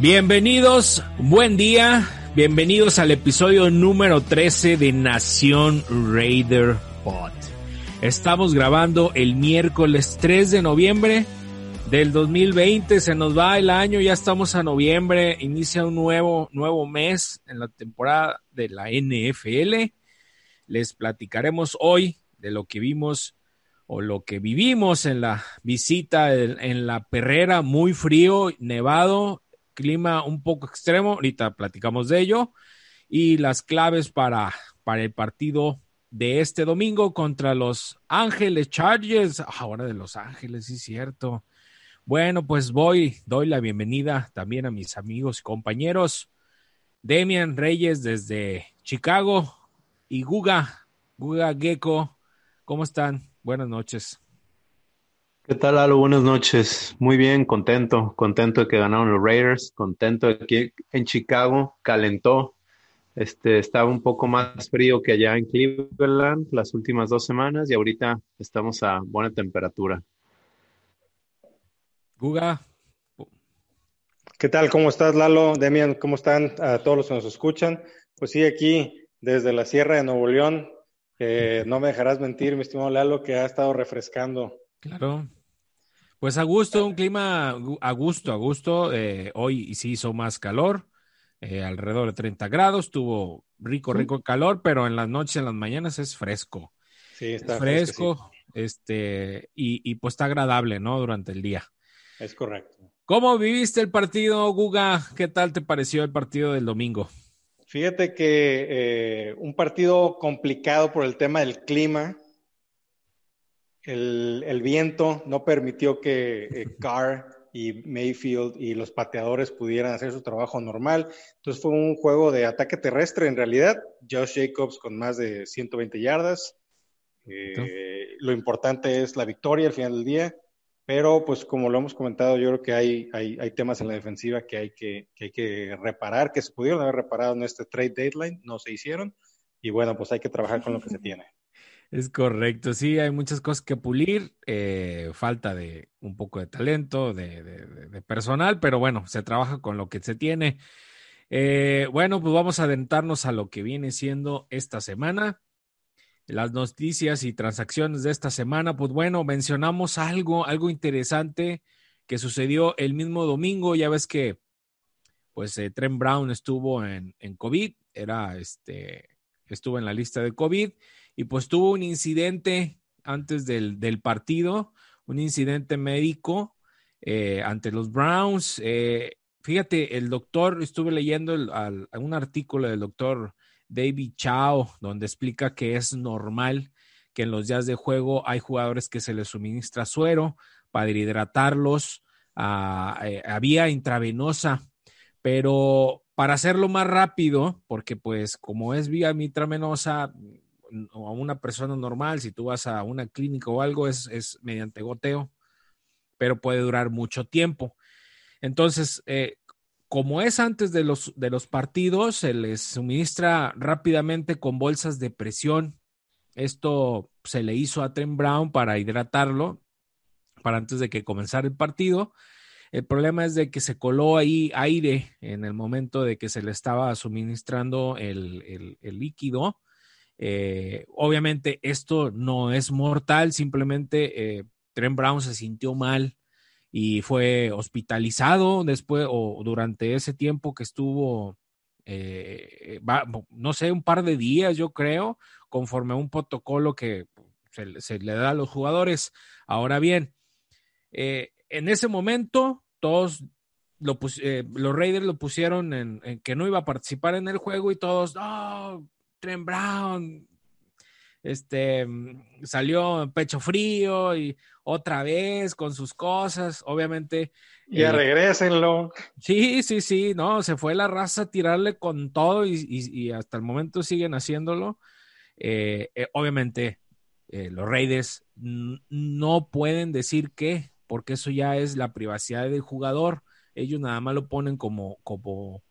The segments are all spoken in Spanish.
Bienvenidos, buen día, bienvenidos al episodio número 13 de Nación Raider Pod. Estamos grabando el miércoles 3 de noviembre del 2020, se nos va el año, ya estamos a noviembre, inicia un nuevo, nuevo mes en la temporada de la NFL. Les platicaremos hoy de lo que vimos o lo que vivimos en la visita en la perrera, muy frío, nevado, clima un poco extremo, ahorita platicamos de ello, y las claves para, para el partido de este domingo contra los Ángeles Chargers. Ahora de Los Ángeles, sí, cierto. Bueno, pues voy, doy la bienvenida también a mis amigos y compañeros. Demian Reyes desde Chicago y Guga, Guga Gecko, ¿cómo están? Buenas noches. ¿Qué tal, Lalo? Buenas noches. Muy bien, contento, contento de que ganaron los Raiders, contento de que en Chicago calentó. Este, estaba un poco más frío que allá en Cleveland las últimas dos semanas y ahorita estamos a buena temperatura. Guga. ¿Qué tal? ¿Cómo estás, Lalo? Demian, ¿cómo están a todos los que nos escuchan? Pues sí, aquí desde la Sierra de Nuevo León, no me dejarás mentir, mi estimado Lalo, que ha estado refrescando. Claro. Pues a gusto, un clima a gusto, a gusto. Eh, hoy sí hizo más calor, eh, alrededor de 30 grados, tuvo rico, rico calor, pero en las noches, en las mañanas es fresco. Sí, está fresco, este, y, y, pues está agradable, ¿no? Durante el día. Es correcto. ¿Cómo viviste el partido, Guga? ¿Qué tal te pareció el partido del domingo? Fíjate que eh, un partido complicado por el tema del clima. El, el viento no permitió que eh, Carr y Mayfield y los pateadores pudieran hacer su trabajo normal. Entonces fue un juego de ataque terrestre en realidad. Josh Jacobs con más de 120 yardas. Eh, lo importante es la victoria al final del día. Pero, pues, como lo hemos comentado, yo creo que hay, hay, hay temas en la defensiva que hay que, que hay que reparar, que se pudieron haber reparado en este trade deadline, no se hicieron. Y bueno, pues hay que trabajar con lo que se tiene. Es correcto, sí, hay muchas cosas que pulir, eh, falta de un poco de talento, de, personal, pero bueno, se trabaja con lo que se tiene. Eh, bueno, pues vamos a adentrarnos a lo que viene siendo esta semana las noticias y transacciones de esta semana, pues bueno, mencionamos algo, algo interesante que sucedió el mismo domingo. Ya ves que, pues, eh, Trent Brown estuvo en, en, COVID, era este, estuvo en la lista de COVID y pues tuvo un incidente antes del, del partido, un incidente médico eh, ante los Browns. Eh, fíjate, el doctor, estuve leyendo al, un artículo del doctor David Chao, donde explica que es normal que en los días de juego hay jugadores que se les suministra suero para hidratarlos a, a vía intravenosa, pero para hacerlo más rápido, porque pues como es vía intravenosa a una persona normal, si tú vas a una clínica o algo, es, es mediante goteo, pero puede durar mucho tiempo. Entonces, eh, como es antes de los, de los partidos, se les suministra rápidamente con bolsas de presión. Esto se le hizo a Trent Brown para hidratarlo, para antes de que comenzara el partido. El problema es de que se coló ahí aire en el momento de que se le estaba suministrando el, el líquido. Eh, obviamente esto no es mortal, simplemente eh, Trent Brown se sintió mal y fue hospitalizado después o durante ese tiempo que estuvo, eh, no sé, un par de días, yo creo, conforme a un protocolo que se, le da a los jugadores. Ahora bien, eh, en ese momento, todos lo los Raiders lo pusieron en, que no iba a participar en el juego y todos, oh, Trent Brown, este, salió pecho frío y otra vez con sus cosas, obviamente. Ya eh, regrésenlo. Sí, sí, sí, no, se fue la raza a tirarle con todo y, y, y hasta el momento siguen haciéndolo. Eh, eh, obviamente, eh, los Raiders no pueden decir qué, porque eso ya es la privacidad del jugador. Ellos nada más lo ponen como, como,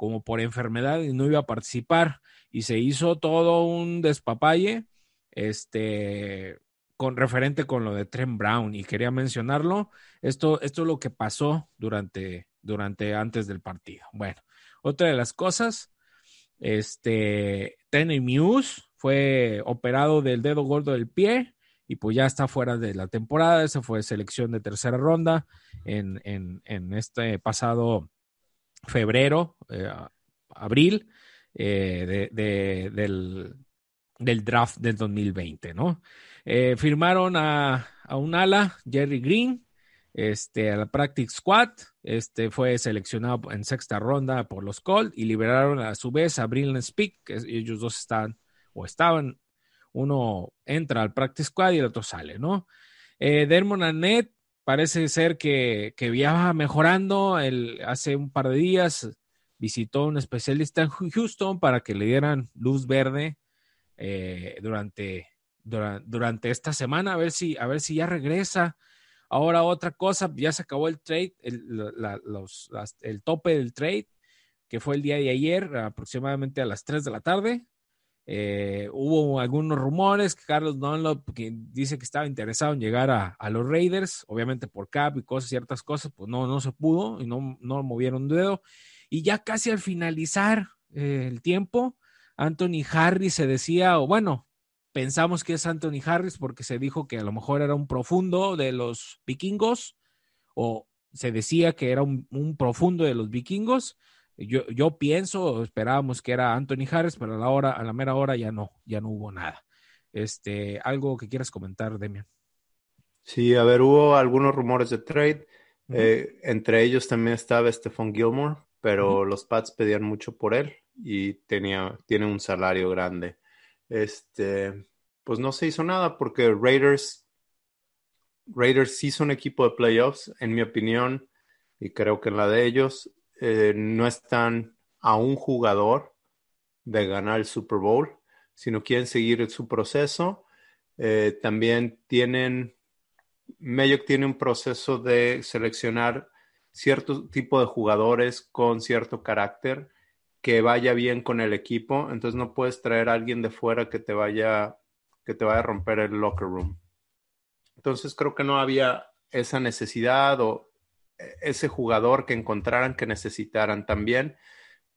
como por enfermedad y no iba a participar. Y se hizo todo un despapalle este, con referente con lo de Trent Brown y quería mencionarlo. Esto, esto es lo que pasó durante, durante antes del partido. Bueno, otra de las cosas, este, Tenny Muse fue operado del dedo gordo del pie y pues ya está fuera de la temporada. Esa fue selección de tercera ronda en, en, este pasado febrero, eh, abril eh, de, del, del, draft del 2020, ¿no? Eh, firmaron a, a, un ala, Jerry Green, este, a la Practice Squad, este, fue seleccionado en sexta ronda por los Colts y liberaron a su vez a Brilliant Speak, que ellos dos están o estaban, uno entra al Practice Squad y el otro sale, ¿no? Dermon Annette parece ser que, que viaja mejorando, el, hace un par de días visitó un especialista en Houston para que le dieran luz verde eh, durante, durante, esta semana, a ver si, a ver si ya regresa. Ahora otra cosa, ya se acabó el trade, el, los, el tope del trade, que fue el día de ayer, aproximadamente a las 3 de la tarde. Eh, hubo algunos rumores que Carlos Dunlop que dice que estaba interesado en llegar a, los Raiders, obviamente por cap y cosas, ciertas cosas, pues no, no se pudo y no, no movieron dedo. Y ya casi al finalizar eh, el tiempo, Anthony Harris se decía, o bueno, pensamos que es Anthony Harris porque se dijo que a lo mejor era un profundo de los vikingos, o se decía que era un, profundo de los vikingos. Yo, yo pienso, esperábamos que era Anthony Harris, pero a la hora, a la mera hora ya no, ya no hubo nada. Este, algo que quieras comentar, Demian. Sí, a ver, hubo algunos rumores de trade. Eh, entre ellos también estaba Stephon Gilmore, pero los Pats pedían mucho por él y tenía, tiene un salario grande. Este, pues no se hizo nada porque Raiders, Raiders sí son equipo de playoffs, en mi opinión, y creo que en la de ellos, eh, no están a un jugador de ganar el Super Bowl, sino quieren seguir su proceso. Eh, también tienen, Mayock tiene un proceso de seleccionar cierto tipo de jugadores con cierto carácter que vaya bien con el equipo, entonces no puedes traer a alguien de fuera que te vaya que te vaya a romper el locker room. Entonces creo que no había esa necesidad o ese jugador que encontraran que necesitaran también.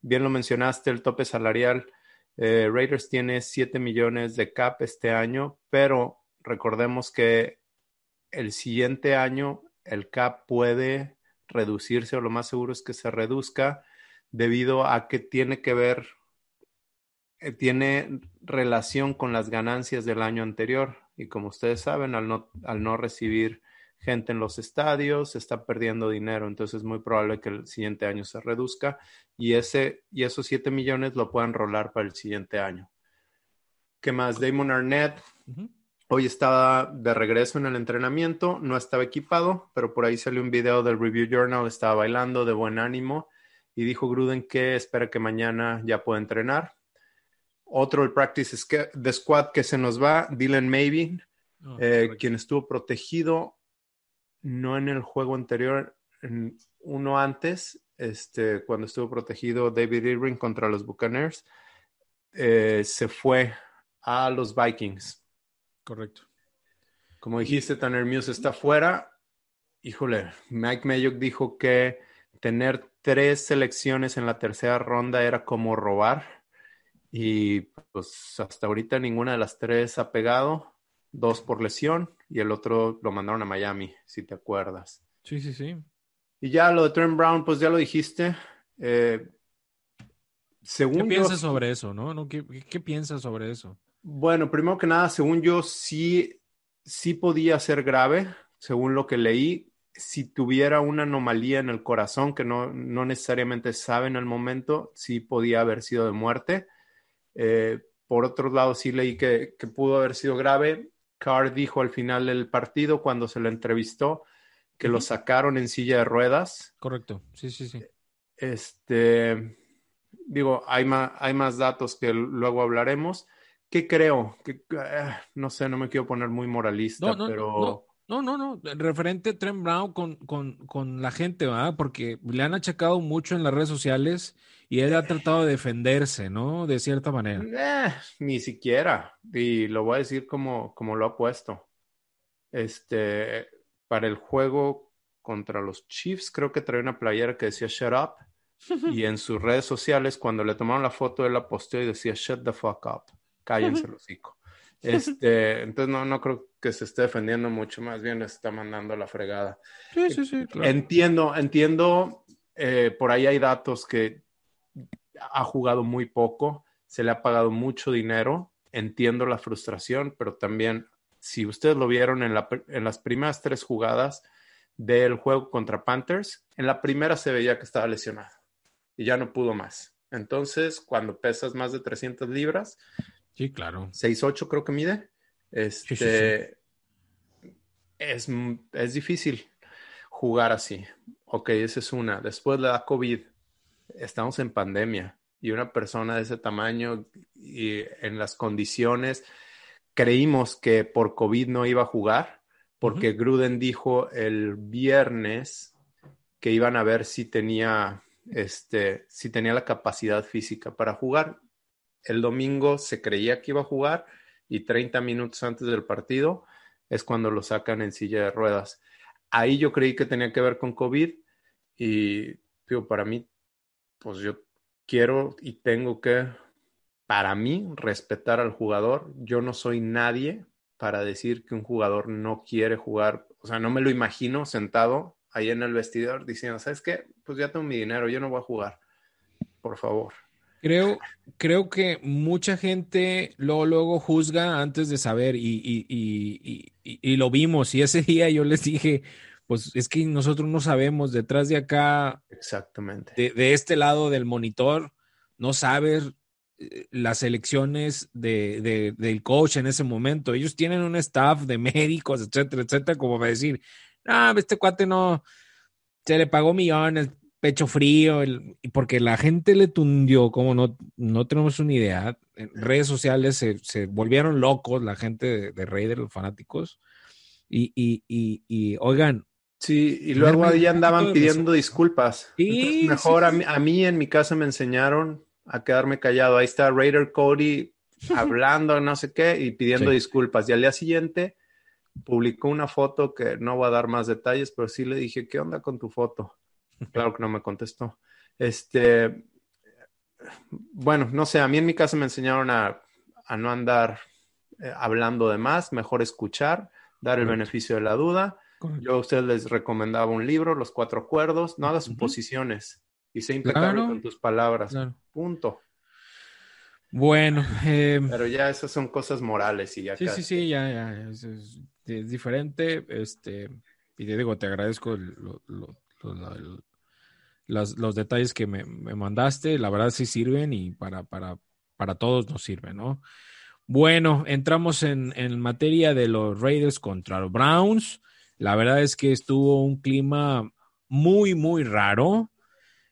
Bien lo mencionaste, el tope salarial. Eh, Raiders tiene 7 millones de cap este año, pero recordemos que el siguiente año el cap puede reducirse o lo más seguro es que se reduzca debido a que tiene que ver, eh, tiene relación con las ganancias del año anterior. Y como ustedes saben, al no, al no recibir gente en los estadios, se está perdiendo dinero. Entonces es muy probable que el siguiente año se reduzca y, ese, y esos 7 millones lo puedan rolar para el siguiente año. ¿Qué más? Damon Arnett. Hoy estaba de regreso en el entrenamiento, no estaba equipado, pero por ahí salió un video del Review Journal, estaba bailando de buen ánimo y dijo Gruden que espera que mañana ya pueda entrenar. Otro, el practice de squad que se nos va, Dylan Maybe, oh, eh, quien estuvo protegido no en el juego anterior, en uno antes, este, cuando estuvo protegido David Irving contra los Buccaneers, eh, se fue a los Vikings Correcto. Como dijiste, Tanner Muse está fuera. Híjole, Mike Mayock dijo que tener tres selecciones en la tercera ronda era como robar. Y pues hasta ahorita ninguna de las tres ha pegado. Dos por lesión y el otro lo mandaron a Miami, si te acuerdas. Sí, sí, sí. Y ya lo de Trent Brown, pues ya lo dijiste. Eh, según ¿Qué piensas sobre eso, no? ¿Qué, ¿Qué, piensas sobre eso? Bueno, primero que nada, según yo, sí, sí podía ser grave, según lo que leí, si tuviera una anomalía en el corazón que no, no necesariamente sabe en el momento, sí podía haber sido de muerte. Eh, por otro lado, sí leí que, que, pudo haber sido grave. Carr dijo al final del partido, cuando se le entrevistó, que lo sacaron en silla de ruedas. Correcto, sí, sí, sí. Este, digo, hay más, hay más datos que luego hablaremos. ¿Qué creo? Que, ah, no sé, no me quiero poner muy moralista, pero... No, no, no, referente a Trent Brown con, con, con, la gente, ¿verdad? Porque le han achacado mucho en las redes sociales y él ha tratado de defenderse, ¿no? De cierta manera. Eh, ni siquiera. Y lo voy a decir como, como lo ha puesto. este, para el juego contra los Chiefs, creo que traía una playera que decía Shut Up. Y en sus redes sociales, cuando le tomaron la foto, él la posteó y decía Shut the fuck up. Cállense el hocico. Este, entonces no, no creo que se esté defendiendo mucho, más bien le está mandando la fregada. Sí, sí, sí, claro. Entiendo, entiendo, eh, por ahí hay datos que ha jugado muy poco, se le ha pagado mucho dinero, entiendo la frustración, pero también, si ustedes lo vieron en, la, en las primeras tres jugadas del juego contra Panthers, en la primera se veía que estaba lesionado y ya no pudo más. Entonces, cuando pesas más de 300 libras, Sí, claro. 6'8 creo que mide. Este, Sí, sí, Es, es difícil jugar así. Ok, esa es una. Después le da COVID. Estamos en pandemia y una persona de ese tamaño y en las condiciones, creímos que por COVID no iba a jugar porque Gruden dijo el viernes que iban a ver si tenía, este, si tenía la capacidad física para jugar el domingo se creía que iba a jugar y 30 minutos antes del partido es cuando lo sacan en silla de ruedas. Ahí yo creí que tenía que ver con COVID y digo, para mí, pues yo quiero y tengo que, para mí, respetar al jugador. Yo no soy nadie para decir que un jugador no quiere jugar. O sea, no me lo imagino sentado ahí en el vestidor diciendo, ¿sabes qué? Pues ya tengo mi dinero, yo no voy a jugar. Por favor. Creo, creo que mucha gente luego, luego juzga antes de saber y, y, y, y, lo vimos. Y ese día yo les dije, pues es que nosotros no sabemos, detrás de acá, exactamente, de, de este lado del monitor, no sabes las elecciones de, de, del coach en ese momento. Ellos tienen un staff de médicos, etcétera, etcétera, como para decir, ah, este cuate no, se le pagó millones, pecho frío, el, porque la gente le tundió, como no, no tenemos una idea. En redes sociales se, se volvieron locos la gente de, de Raider, los fanáticos. Y, y, y, y, oigan. Sí, y luego ahí andaban pidiendo disculpas. Sí, mejor sí, a, mí, a mí en mi casa me enseñaron a quedarme callado. Ahí está Raider Cody hablando, no sé qué, y pidiendo disculpas. Y al día siguiente publicó una foto que no voy a dar más detalles, pero sí le dije, ¿qué onda con tu foto? Claro que no me contestó. Este, bueno, no sé, a mí en mi casa me enseñaron a, a no andar eh, hablando de más, mejor escuchar, dar el Correcto. beneficio de la duda. Correcto. Yo a ustedes les recomendaba un libro, Los Cuatro Acuerdos, no hagas suposiciones uh -huh. y sé impecable claro. con tus palabras. Claro. Punto. Bueno, eh, pero ya esas son cosas morales y ya. Sí, casi. sí, sí, ya, ya, es, es, es, diferente. Este, y te digo, te agradezco lo, lo, los, los, detalles que me, me, mandaste, la verdad sí sirven y para, para, para todos nos sirven, ¿no? Bueno, entramos en, en, materia de los Raiders contra los Browns. La verdad es que estuvo un clima muy, muy raro.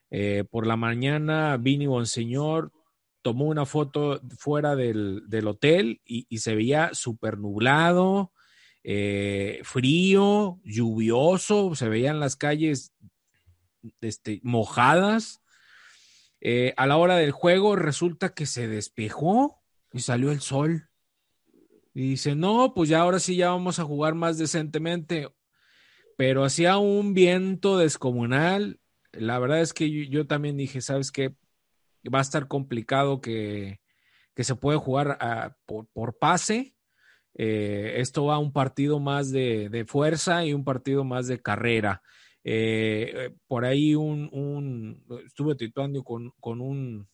Eh, por la mañana, Vini Bonseñor tomó una foto fuera del, del hotel y, y, se veía súper nublado, eh, frío, lluvioso, se veían las calles este, mojadas. Eh, a la hora del juego resulta que se despejó y salió el sol. Y dice, no, pues ya ahora sí ya vamos a jugar más decentemente. Pero hacía un viento descomunal. La verdad es que yo, también dije, ¿sabes qué? Va a estar complicado que, que se puede jugar por, por, pase. Eh, esto va a un partido más de, de, fuerza y un partido más de carrera. Eh, por ahí un, estuve tituando con, con un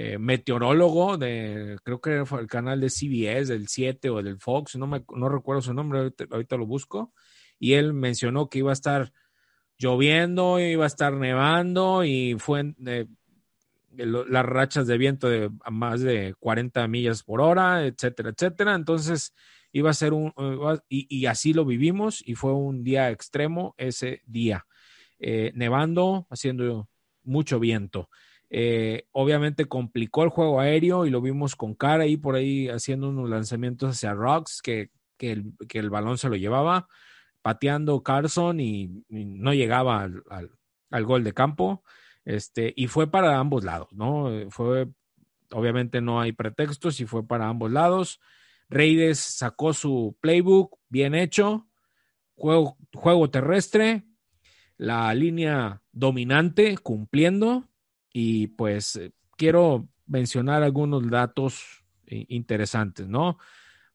eh, meteorólogo de, creo que fue el canal de CBS, del 7 o del Fox, no, me, no recuerdo su nombre, ahorita, lo busco, y él mencionó que iba a estar lloviendo, iba a estar nevando y fue eh, las rachas de viento de más de 40 millas por hora, etcétera, etcétera. Entonces, iba a ser un, y, y, así lo vivimos y fue un día extremo ese día, eh, nevando, haciendo mucho viento. Eh, obviamente complicó el juego aéreo y lo vimos con cara ahí por ahí haciendo unos lanzamientos hacia Rocks que, que, el, balón se lo llevaba, pateando Carson y, no llegaba al, al, gol de campo. Este, y fue para ambos lados, ¿no? Fue, obviamente no hay pretextos y fue para ambos lados Raiders sacó su playbook bien hecho, juego, juego terrestre, la línea dominante cumpliendo y pues eh, quiero mencionar algunos datos interesantes, ¿no?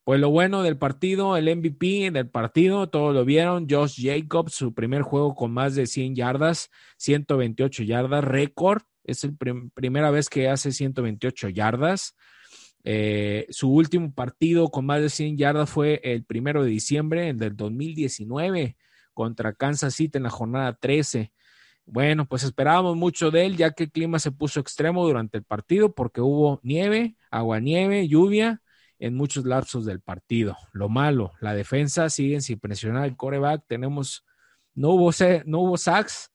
Pues lo bueno del partido, el MVP del partido, todos lo vieron, Josh Jacobs, su primer juego con más de 100 yardas, 128 yardas, récord, es la primera vez que hace 128 yardas. Eh, su último partido con más de 100 yardas fue el primero de diciembre del 2019 contra Kansas City en la jornada 13. Bueno, pues esperábamos mucho de él ya que el clima se puso extremo durante el partido porque hubo nieve, agua nieve, lluvia en muchos lapsos del partido. Lo malo, la defensa sigue sin presionar el coreback. Tenemos, no hubo, no hubo sacks,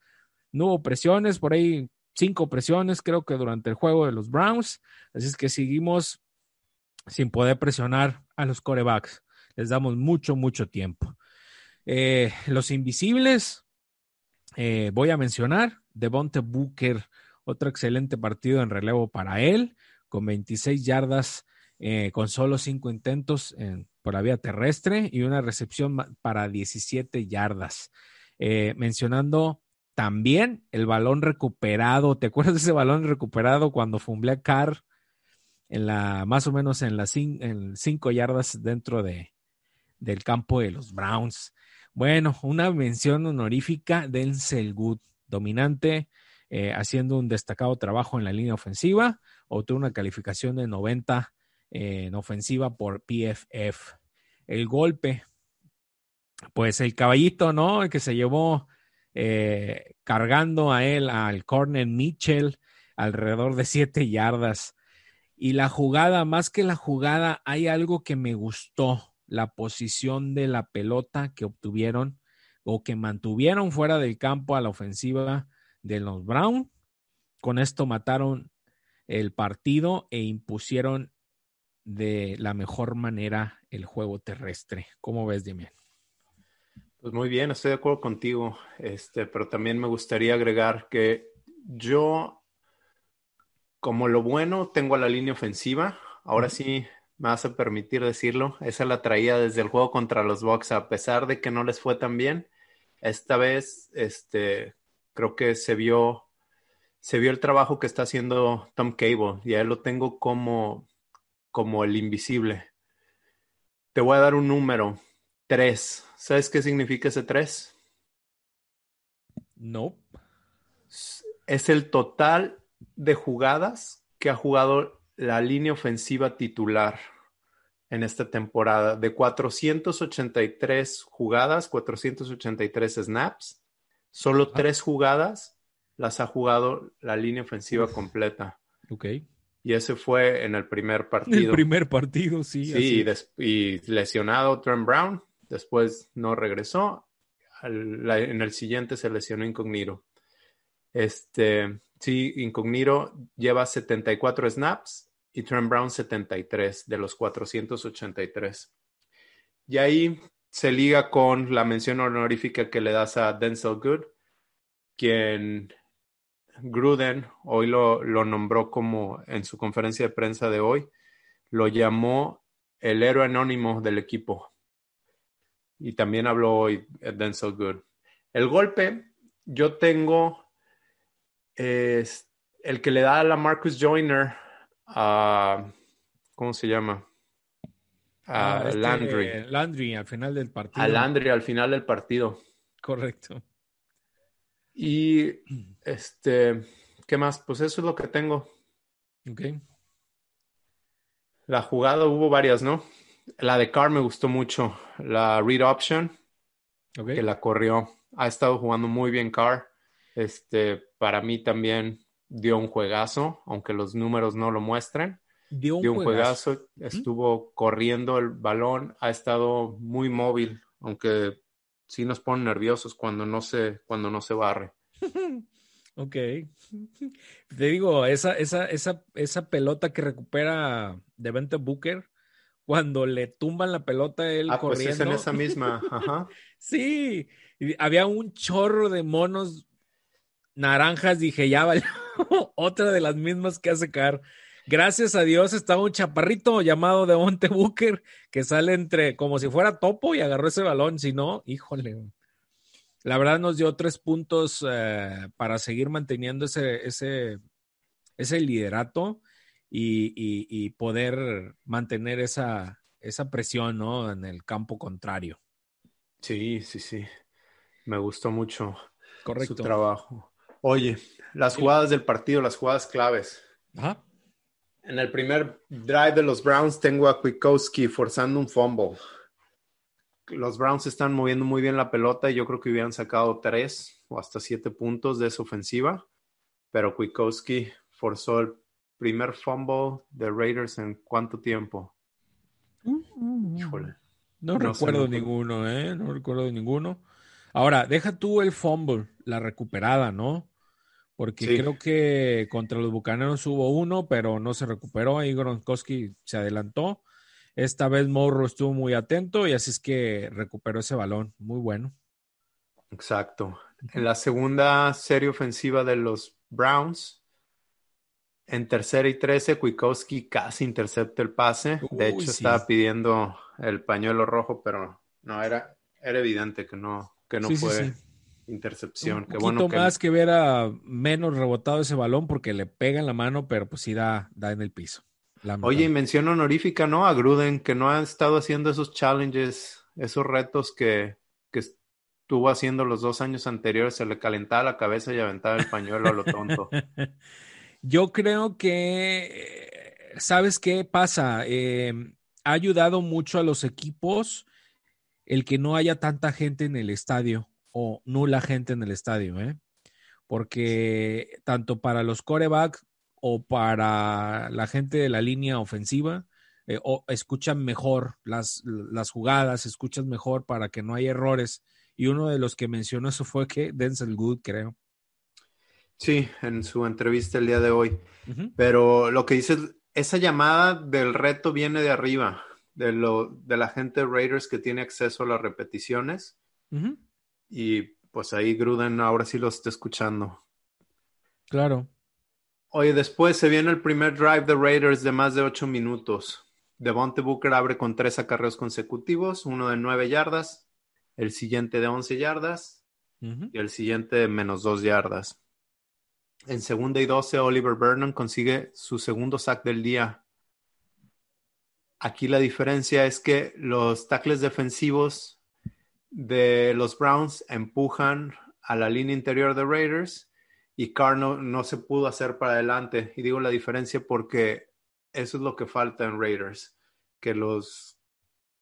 no hubo presiones, por ahí cinco presiones creo que durante el juego de los Browns. Así es que seguimos sin poder presionar a los corebacks. Les damos mucho, mucho tiempo. Eh, los invisibles, eh, voy a mencionar, Devonte Booker, otro excelente partido en relevo para él, con 26 yardas, eh, con solo 5 intentos por la vía terrestre y una recepción para 17 yardas. mencionando también el balón recuperado, ¿te acuerdas de ese balón recuperado cuando fumblé Carr en la, más o menos en las 5 yardas dentro de, del campo de los Browns? Bueno, una mención honorífica Denzel Good, dominante, eh, haciendo un destacado trabajo en la línea ofensiva, obtuvo una calificación de 90 eh, en ofensiva por PFF. El golpe, pues el caballito, ¿no? El que se llevó eh, cargando a él, al corner Mitchell, alrededor de siete yardas. Y la jugada, más que la jugada, hay algo que me gustó la posición de la pelota que obtuvieron o que mantuvieron fuera del campo a la ofensiva de los Brown. Con esto mataron el partido e impusieron de la mejor manera el juego terrestre. ¿Cómo ves, Demian? Pues muy bien, estoy de acuerdo contigo, este, pero también me gustaría agregar que yo, como lo bueno, tengo a la línea ofensiva. Ahora sí, me vas a permitir decirlo, esa la traía desde el juego contra los Bucks, a pesar de que no les fue tan bien. Esta vez, este, creo que se vio, se vio el trabajo que está haciendo Tom Cable, y a él lo tengo como, como el invisible. Te voy a dar un número, tres. ¿Sabes qué significa ese tres? No. Es el total de jugadas que ha jugado la línea ofensiva titular en esta temporada. De 483 jugadas, 483 snaps, solo tres jugadas las ha jugado la línea ofensiva completa. Ok. Y ese fue en el primer partido. El primer partido, sí. Sí, y, lesionado Trent Brown, después no regresó. en el siguiente se lesionó Incognito. Este, sí, Incognito lleva 74 snaps y Trent Brown 73 de los 483. Y ahí se liga con la mención honorífica que le das a Denzel Good, quien Gruden hoy lo, lo nombró como en su conferencia de prensa de hoy, lo llamó el héroe anónimo del equipo. Y también habló hoy Denzel Good. El golpe, yo tengo es el que le da a la Marcus Joyner a, ¿cómo se llama? A ah, este, Landry. Landry al final del partido. A Landry al final del partido. Correcto. Y este, ¿qué más? Pues eso es lo que tengo. Ok. La jugada hubo varias, ¿no? La de Carr me gustó mucho. La read option, que la corrió. Ha estado jugando muy bien Carr. Este, para mí también dio un juegazo, aunque los números no lo muestren. Dio un, juegazo, estuvo corriendo el balón, ha estado muy móvil, aunque sí nos pone nerviosos cuando no se, cuando no se barre. ok. Te digo, esa, esa, esa, esa pelota que recupera Devente Booker, cuando le tumban la pelota él ah, corriendo. Pues es en esa misma, ajá. sí, había un chorro de monos naranjas, dije, ya vale, otra de las mismas que hace Car. Gracias a Dios estaba un chaparrito llamado Monte Booker que sale entre como si fuera topo y agarró ese balón. Si no, híjole. La verdad nos dio tres puntos eh, para seguir manteniendo ese, ese, ese liderato y, poder mantener esa, esa presión ¿no? en el campo contrario. Sí, sí, sí. Me gustó mucho Correcto. su trabajo. Oye, las jugadas del partido, las jugadas claves. Ajá. En el primer drive de los Browns tengo a Kwiatkowski forzando un fumble. Los Browns están moviendo muy bien la pelota y yo creo que hubieran sacado tres o hasta siete puntos de esa ofensiva, pero Kwiatkowski forzó el primer fumble de Raiders en cuánto tiempo. Híjole. No, recuerdo ninguno, ¿eh? No recuerdo ninguno. Ahora, deja tú el fumble, la recuperada, ¿no? Porque creo que contra los Bucaneros hubo uno, pero no se recuperó. Ahí Gronkowski se adelantó. Esta vez Morro estuvo muy atento y así es que recuperó ese balón. Muy bueno. Exacto. En la segunda serie ofensiva de los Browns, en tercera y trece, Kwiatkowski casi intercepta el pase. de hecho, estaba pidiendo el pañuelo rojo, pero no, era, era evidente que no, que no fue intercepción. Un poquito más que hubiera menos rebotado ese balón porque le pega en la mano, pero pues sí da, da en el piso. Oye, y mención honorífica, ¿no? A Gruden, que no ha estado haciendo esos challenges, esos retos que, que estuvo haciendo los dos años anteriores. Se le calentaba la cabeza y aventaba el pañuelo a lo tonto. Yo creo que, ¿sabes qué pasa? Eh, ha ayudado mucho a los equipos el que no haya tanta gente en el estadio o nula gente en el estadio, ¿eh? Porque tanto para los corebacks o para la gente de la línea ofensiva, eh, o escuchan mejor las, las jugadas, escuchan mejor para que no haya errores. Y uno de los que mencionó eso fue que Denzel Good, creo. Sí, en su entrevista el día de hoy. Pero lo que dice, esa llamada del reto viene de arriba, de, lo, de la gente de Raiders que tiene acceso a las repeticiones. Y pues ahí Gruden ahora sí lo está escuchando. Claro. Oye, después se viene el primer drive de Raiders de más de ocho minutos. Devonte Booker abre con tres acarreos consecutivos, uno de nueve yardas, el siguiente de once yardas y el siguiente de menos dos yardas. En segunda y doce, Oliver Vernon consigue su segundo sack del día. Aquí la diferencia es que los tackles defensivos de los Browns empujan a la línea interior de Raiders y Carr no, se pudo hacer para adelante. Y digo la diferencia porque eso es lo que falta en Raiders, que los,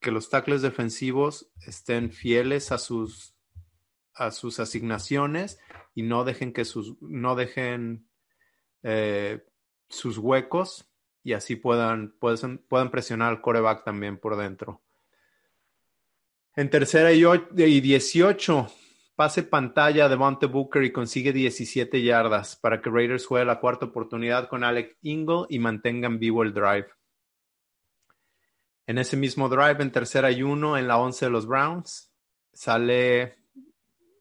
que los tackles defensivos estén fieles a sus, a sus asignaciones y no dejen que sus, no dejen eh, sus huecos y así puedan, puedan, puedan presionar al coreback también por dentro. En tercera y, 18, pase pantalla de Monte Booker y consigue 17 yardas para que Raiders juegue la cuarta oportunidad con Alec Ingle y mantengan vivo el drive. En ese mismo drive, en tercera y uno, en la 11 de los Browns, sale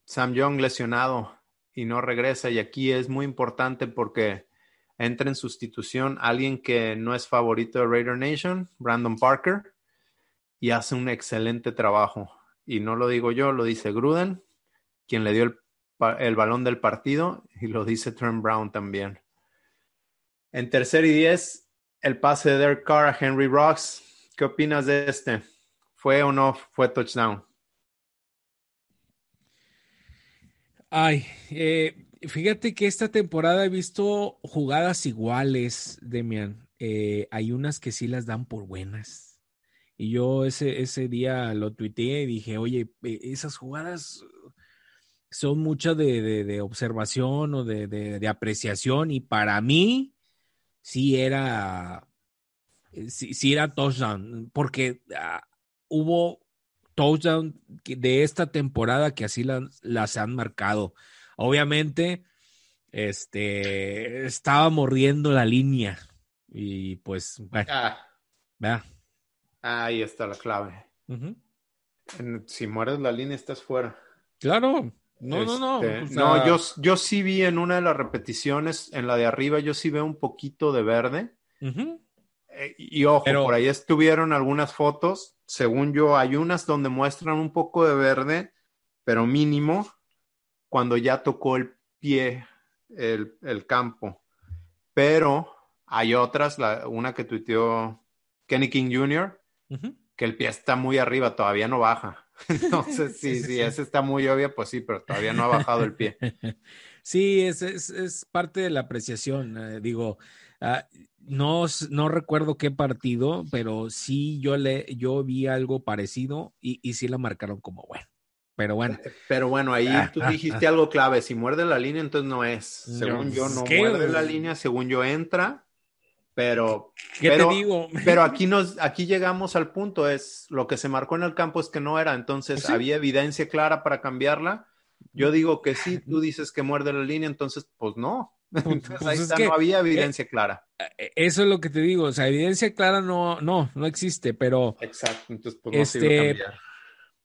Sam Young lesionado y no regresa. Y aquí es muy importante porque entra en sustitución alguien que no es favorito de Raider Nation, Brandon Parker y hace un excelente trabajo. Y no lo digo yo, lo dice Gruden, quien le dio el, el balón del partido, y lo dice Trent Brown también. En tercer y diez, el pase de Derek Carr a Henry Rocks. ¿Qué opinas de este? ¿Fue o no fue touchdown? Ay, eh, fíjate que esta temporada he visto jugadas iguales, Demian. Eh, hay unas que sí las dan por buenas y yo ese, ese día lo tuiteé y dije, oye, e, esas jugadas son muchas de, observación o de, apreciación y para mí sí era, eh, sí, era touchdown, porque ah, hubo touchdown de esta temporada que así las, han marcado. Obviamente, este, estaba mordiendo la línea y pues, bueno, ah. Ahí está la clave. si mueres la línea, estás fuera. Claro. No, no, no. Este, no, yo, yo sí vi en una de las repeticiones, en la de arriba, yo sí veo un poquito de verde. Eh, y ojo, por ahí estuvieron algunas fotos. Según yo, hay unas donde muestran un poco de verde, pero mínimo, cuando ya tocó el pie el, campo. Pero hay otras, una que tuiteó Kenny King Jr., que el pie está muy arriba, todavía no baja. Entonces, sí, sí, esa está muy obvia, pues sí, pero todavía no ha bajado el pie. Sí, es, es, parte de la apreciación. Eh, digo, ah, no, no recuerdo qué partido, pero sí yo, le, yo vi algo parecido y, y sí la marcaron como bueno. Pero bueno. Pero bueno, ahí ah, tú ah, dijiste algo clave. Si muerde la línea, entonces no es. Según yo, no muerde la línea, según yo entra. Pero, ¿Qué te digo? pero aquí nos, aquí llegamos al punto, es lo que se marcó en el campo es que no era, entonces había evidencia clara para cambiarla. Yo digo que sí, tú dices que muerde la línea, entonces pues no. Pues, entonces, pues ahí está, no había evidencia eh, clara. Eh, eso es lo que te digo, o sea, evidencia clara no, no, no existe, pero. Exacto, entonces pues no se iba a este,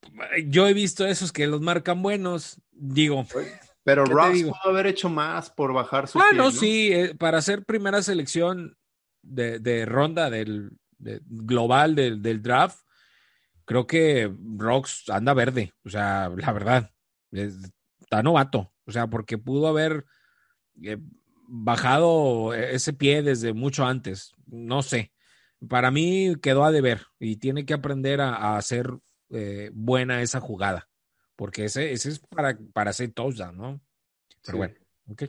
cambiar. Yo he visto esos que los marcan buenos, digo. Pero Ross pudo haber hecho más por bajar su. Ah, no, sí, eh, para ser primera selección de, ronda del global del, draft, creo que Rocks anda verde. O sea, la verdad, está novato. O sea, porque pudo haber eh, bajado ese pie desde mucho antes. No sé. Para mí quedó a deber y tiene que aprender a, hacer eh, buena esa jugada. Porque ese, ese es para, para hacer touchdown, ¿no? Pero bueno, ok.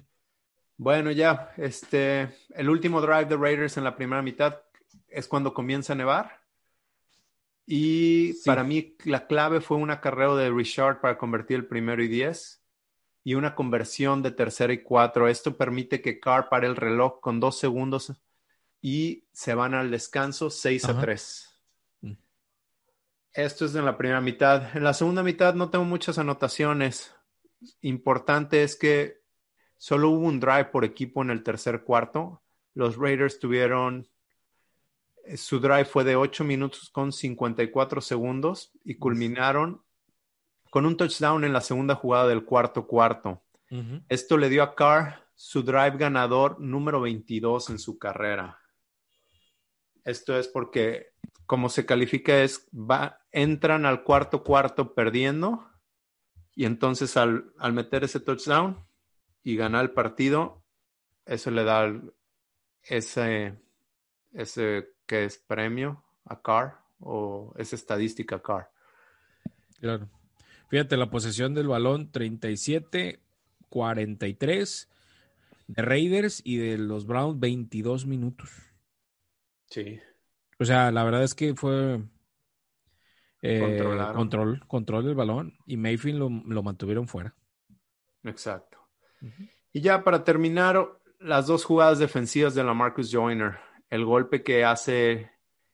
Bueno, ya, este, el último drive de Raiders en la primera mitad es cuando comienza a nevar. Y para mí la clave fue un acarreo de Richard para convertir el primero y diez y una conversión de tercera y cuatro. Esto permite que Carr pare el reloj con dos segundos y se van al descanso 6 a 3. Mm. Esto es en la primera mitad. En la segunda mitad no tengo muchas anotaciones. Importante es que Solo hubo un drive por equipo en el tercer cuarto. Los Raiders tuvieron, eh, su drive fue de 8 minutos con 54 segundos y culminaron con un touchdown en la segunda jugada del cuarto cuarto. Esto le dio a Carr su drive ganador número 22 en su carrera. Esto es porque, como se califica, es va, entran al cuarto cuarto perdiendo y entonces al, al meter ese touchdown y ganar el partido, eso le da ese, ese que es premio a Carr o esa estadística a Carr. Claro. Fíjate, la posesión del balón 37-43 de Raiders y de los Browns 22 minutos. Sí. O sea, la verdad es que fue eh, control, control del balón y Mayfield lo, lo mantuvieron fuera. Exacto. Y ya para terminar, las dos jugadas defensivas de la Marcus Joyner. El golpe que hace,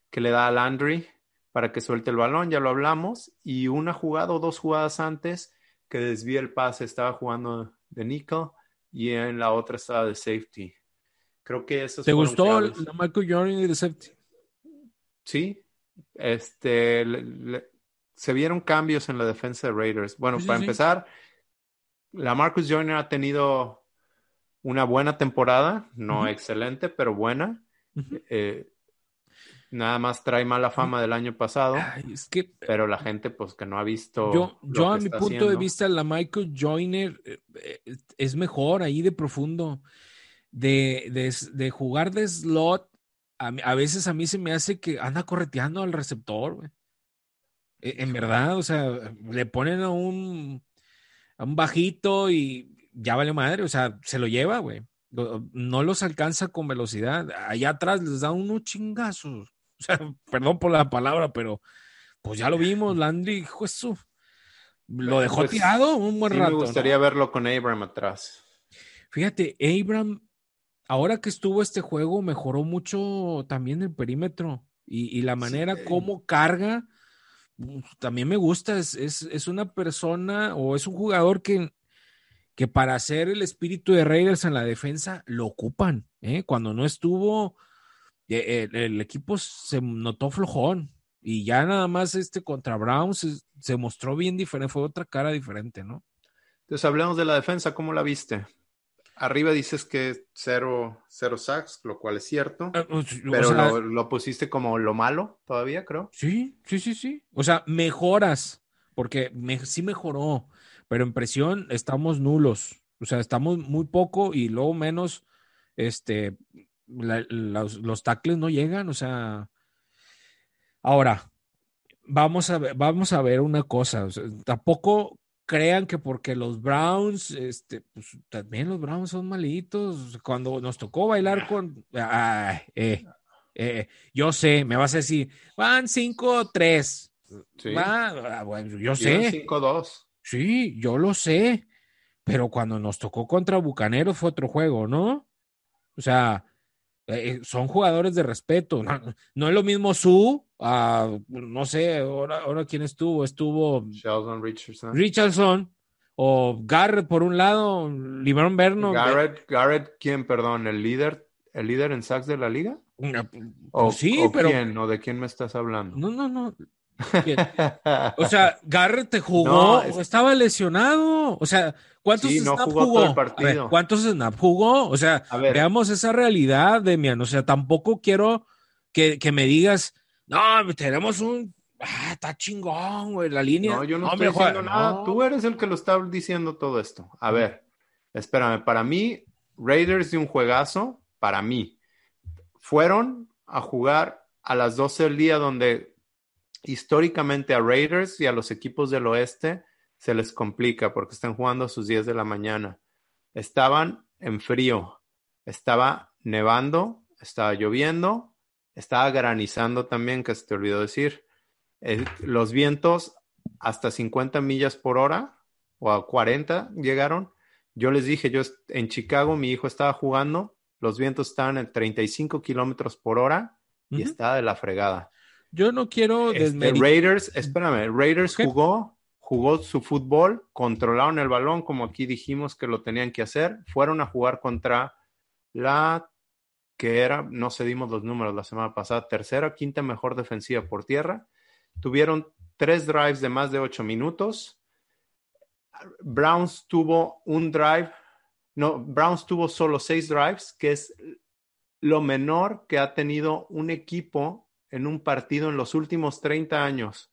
que le da a Landry para que suelte el balón, ya lo hablamos. Y una jugada o dos jugadas antes que desvía el pase, estaba jugando de nickel y en la otra estaba de safety. Creo que eso ¿Te gustó la Marcus Joyner de safety? Sí. Este, se vieron cambios en la defensa de Raiders. Bueno, para empezar la Marcus Joyner ha tenido una buena temporada, no excelente, pero buena. Eh, nada más trae mala fama del año pasado. pero la gente, pues, que no ha visto. Yo, yo a mi punto de vista, la Michael Joyner eh, es mejor ahí de profundo. De, de, jugar de slot, a, veces a mí se me hace que anda correteando al receptor, e, En verdad, o sea, le ponen a un un bajito y ya vale madre, o sea, se lo lleva, güey. No los alcanza con velocidad. Allá atrás les da unos chingazos. O sea, perdón por la palabra, pero pues ya lo vimos, Landry, hijo eso. Lo dejó pues, tirado un buen rato. Me gustaría verlo con Abram atrás. Fíjate, Abram, ahora que estuvo este juego, mejoró mucho también el perímetro y, la manera como carga también me gusta, es, una persona o es un jugador que, que para hacer el espíritu de Raiders en la defensa lo ocupan. ¿eh? Cuando no estuvo, eh, el, equipo se notó flojón y ya nada más este contra Browns se, mostró bien diferente, fue otra cara diferente, ¿no? Entonces hablemos de la defensa, ¿cómo la viste? Arriba dices que cero, cero sacks, lo cual es cierto. O pero sea, lo, lo pusiste como lo malo todavía, creo. Sí, sí, sí, sí. O sea, mejoras, porque me- sí mejoró, pero en presión estamos nulos. O sea, estamos muy poco y luego menos, este, la- los, los tackles no llegan. O sea, ahora, vamos a ver, vamos a ver una cosa. o sea, tampoco crean que porque los Browns, este, pues también los Browns son malitos. Cuando nos tocó bailar con, ay, eh, eh, yo sé, me vas a decir, van 5-3. Sí. Va, ah, bueno, yo sé, 5-2. sí, yo lo sé, pero cuando nos tocó contra Bucaneros fue otro juego, ¿no? O sea, eh, son jugadores de respeto. No, no es lo mismo Su, ah, no sé, ahora, ahora quién estuvo, estuvo Sheldon Richardson. Richardson o Garrett por un lado, Libron Verno. Garrett, Garrett, ¿quién, perdón? ¿El líder, el líder en sacks de la liga? ¿O, Pues sí, o pero quién? ¿O de quién me estás hablando? no, no, no. O sea, Garrett te jugó, No, es- estaba lesionado. O sea, ¿cuántos Sí, no jugó jugó? todo el A ver, partido. ¿cuántos jugó? O sea, A ver. veamos esa realidad, Demian. O sea, tampoco quiero que, que me digas, no, tenemos un. Ah, está chingón, güey, la línea. No, yo no estoy diciendo nada. no. Tú eres el que lo está diciendo todo esto. A ver, espérame. Para mí, Raiders de un juegazo, para mí, fueron a jugar a las 12 del día donde históricamente a Raiders y a los equipos del oeste se les complica porque están jugando a sus 10 de la mañana. Estaban en frío, estaba nevando, estaba lloviendo, estaba granizando también, que se te olvidó decir. Los vientos hasta 50 millas por hora o a 40 llegaron. Yo les dije, yo en Chicago mi hijo estaba jugando, los vientos estaban en 35 kilómetros por hora y estaba de la fregada. Yo no quiero Este, desmeritar. Raiders, espérame, Raiders jugó, jugó su fútbol, controlaron el balón como aquí dijimos que lo tenían que hacer, fueron a jugar contra la que era, no cedimos los números la semana pasada, tercera, quinta mejor defensiva por tierra. Tuvieron tres drives de más de ocho minutos. Browns tuvo un drive, no, Browns tuvo solo seis drives, que es lo menor que ha tenido un equipo en un partido en los últimos 30 años.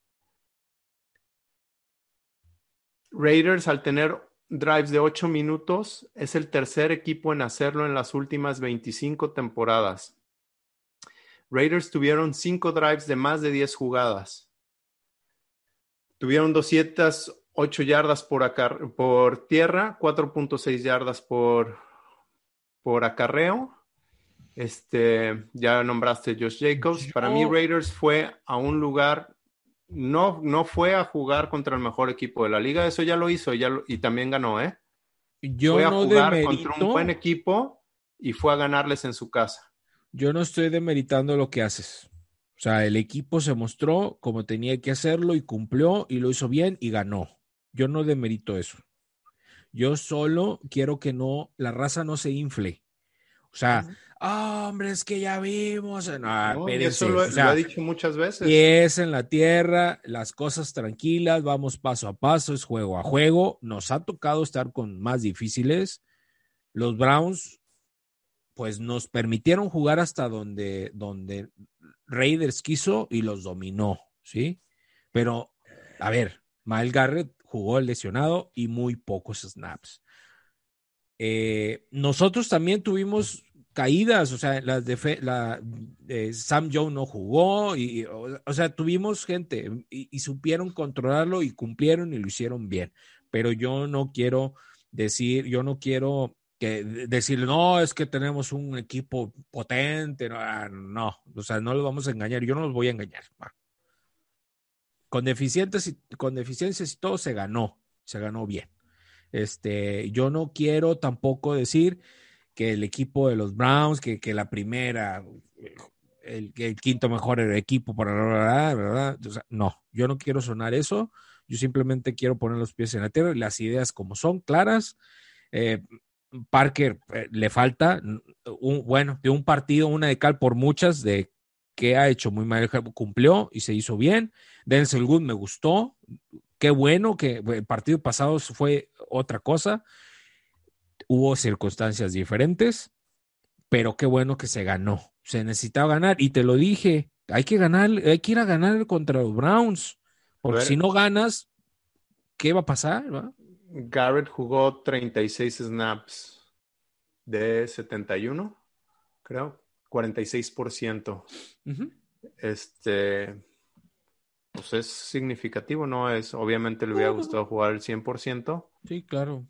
Raiders, al tener drives de 8 minutos, es el tercer equipo en hacerlo en las últimas 25 temporadas. Raiders tuvieron 5 drives de más de 10 jugadas. Tuvieron 208 yardas por, acar- por tierra, 4.6 yardas por, por acarreo. Este, ya nombraste Josh Jacobs. Para mí, Raiders fue a un lugar, no, no fue a jugar contra el mejor equipo de la liga. Eso ya lo hizo ya lo- y también ganó, ¿eh? Yo fue a no jugar demerito. contra un buen equipo y fue a ganarles en su casa. Yo no estoy demeritando lo que haces. O sea, el equipo se mostró como tenía que hacerlo y cumplió y lo hizo bien y ganó. Yo no demerito eso. Yo solo quiero que no, la raza no se infle. O sea, "Ah, hombre, es que ya vimos. No, No, y espérense. eso lo, he- O sea, lo he dicho muchas veces. pies en la tierra, las cosas tranquilas, vamos paso a paso, es juego a juego. Nos ha tocado estar con más difíciles. Los Browns, pues nos permitieron jugar hasta donde, donde Raiders quiso y los dominó, ¿sí? Pero, a ver, Miles Garrett jugó el lesionado y muy pocos snaps. Eh, nosotros también tuvimos caídas, o sea, las de la, Sam Joe no jugó, y, o, sea, tuvimos gente y, supieron controlarlo y cumplieron y lo hicieron bien. Pero yo no quiero decir, yo no quiero que decir, no, es que tenemos un equipo potente, no, ah, no, o sea, no los vamos a engañar, yo no los voy a engañar. Con deficientes y con deficiencias y todo se ganó, se ganó bien. Este, yo no quiero tampoco decir que el equipo de los Browns, que, que la primera, el, el quinto mejor equipo para ¿verdad? ¿verdad? O sea, no, yo no quiero sonar eso. Yo simplemente quiero poner los pies en la tierra las ideas como son, claras. Eh, Parker eh, le falta, un, bueno, de un partido, una de cal por muchas, de que ha hecho muy mal, cumplió y se hizo bien. Denzel Good me gustó. Qué bueno que el partido pasado fue otra cosa. Hubo circunstancias diferentes, pero qué bueno que se ganó. Se necesitaba ganar y te lo dije, hay que ganar, hay que ir a ganar contra los Browns, porque si no ganas, ¿qué va a pasar? Garrett jugó 36 snaps de 71, creo, 46%. Este, pues es significativo, ¿no? Es, obviamente le hubiera gustado jugar el 100%. Sí, claro.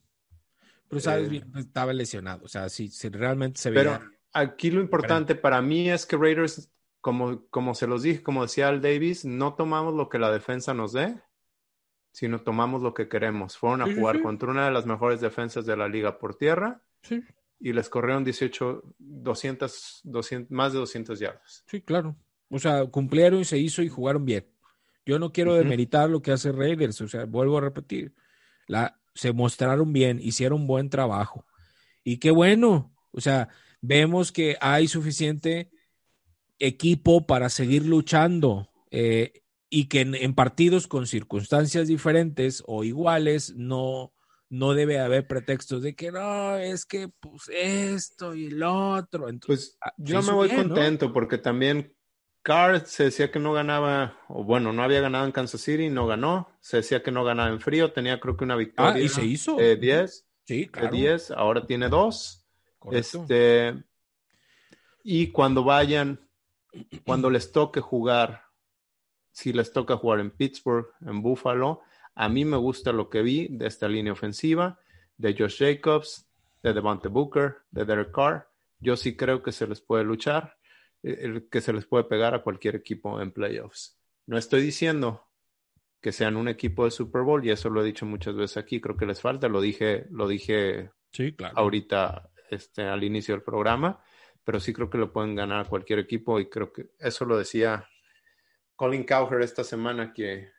Pero sabes, eh, estaba lesionado, o sea, si, realmente se veía... Pero aquí lo importante para mí es que Raiders, como, como se los dije, como decía Al Davis, no tomamos lo que la defensa nos dé, sino tomamos lo que queremos. Fueron a jugar contra una de las mejores defensas de la liga por tierra. Y les corrieron 18, 200, 200, más de 200 yardas. Sí, claro. O sea, cumplieron y se hizo y jugaron bien. Yo no quiero demeritar lo que hace Raiders, o sea, vuelvo a repetir. La, se mostraron bien, hicieron buen trabajo. Y qué bueno, o sea, vemos que hay suficiente equipo para seguir luchando eh, y que en, partidos con circunstancias diferentes o iguales no, no debe haber pretextos de que no, es que pues esto y el otro. Entonces, pues ah, yo me voy contento porque también Carr se decía que no ganaba, o bueno, no había ganado en Kansas City, no ganó. Se decía que no ganaba en frío, tenía creo que una victoria. Ah, y se hizo. De 10. Sí, claro. De 10, ahora tiene dos. Este, y cuando vayan, cuando les toque jugar, si les toca jugar en Pittsburgh, en Buffalo, a mí me gusta lo que vi de esta línea ofensiva, de Josh Jacobs, de Devante Booker, de Derek Carr. Yo sí creo que se les puede luchar el que se les puede pegar a cualquier equipo en playoffs. No estoy diciendo que sean un equipo de Super Bowl y eso lo he dicho muchas veces aquí, creo que les falta, lo dije, lo dije sí, claro. ahorita este, al inicio del programa, pero sí creo que lo pueden ganar a cualquier equipo y creo que eso lo decía Colin Cowher esta semana que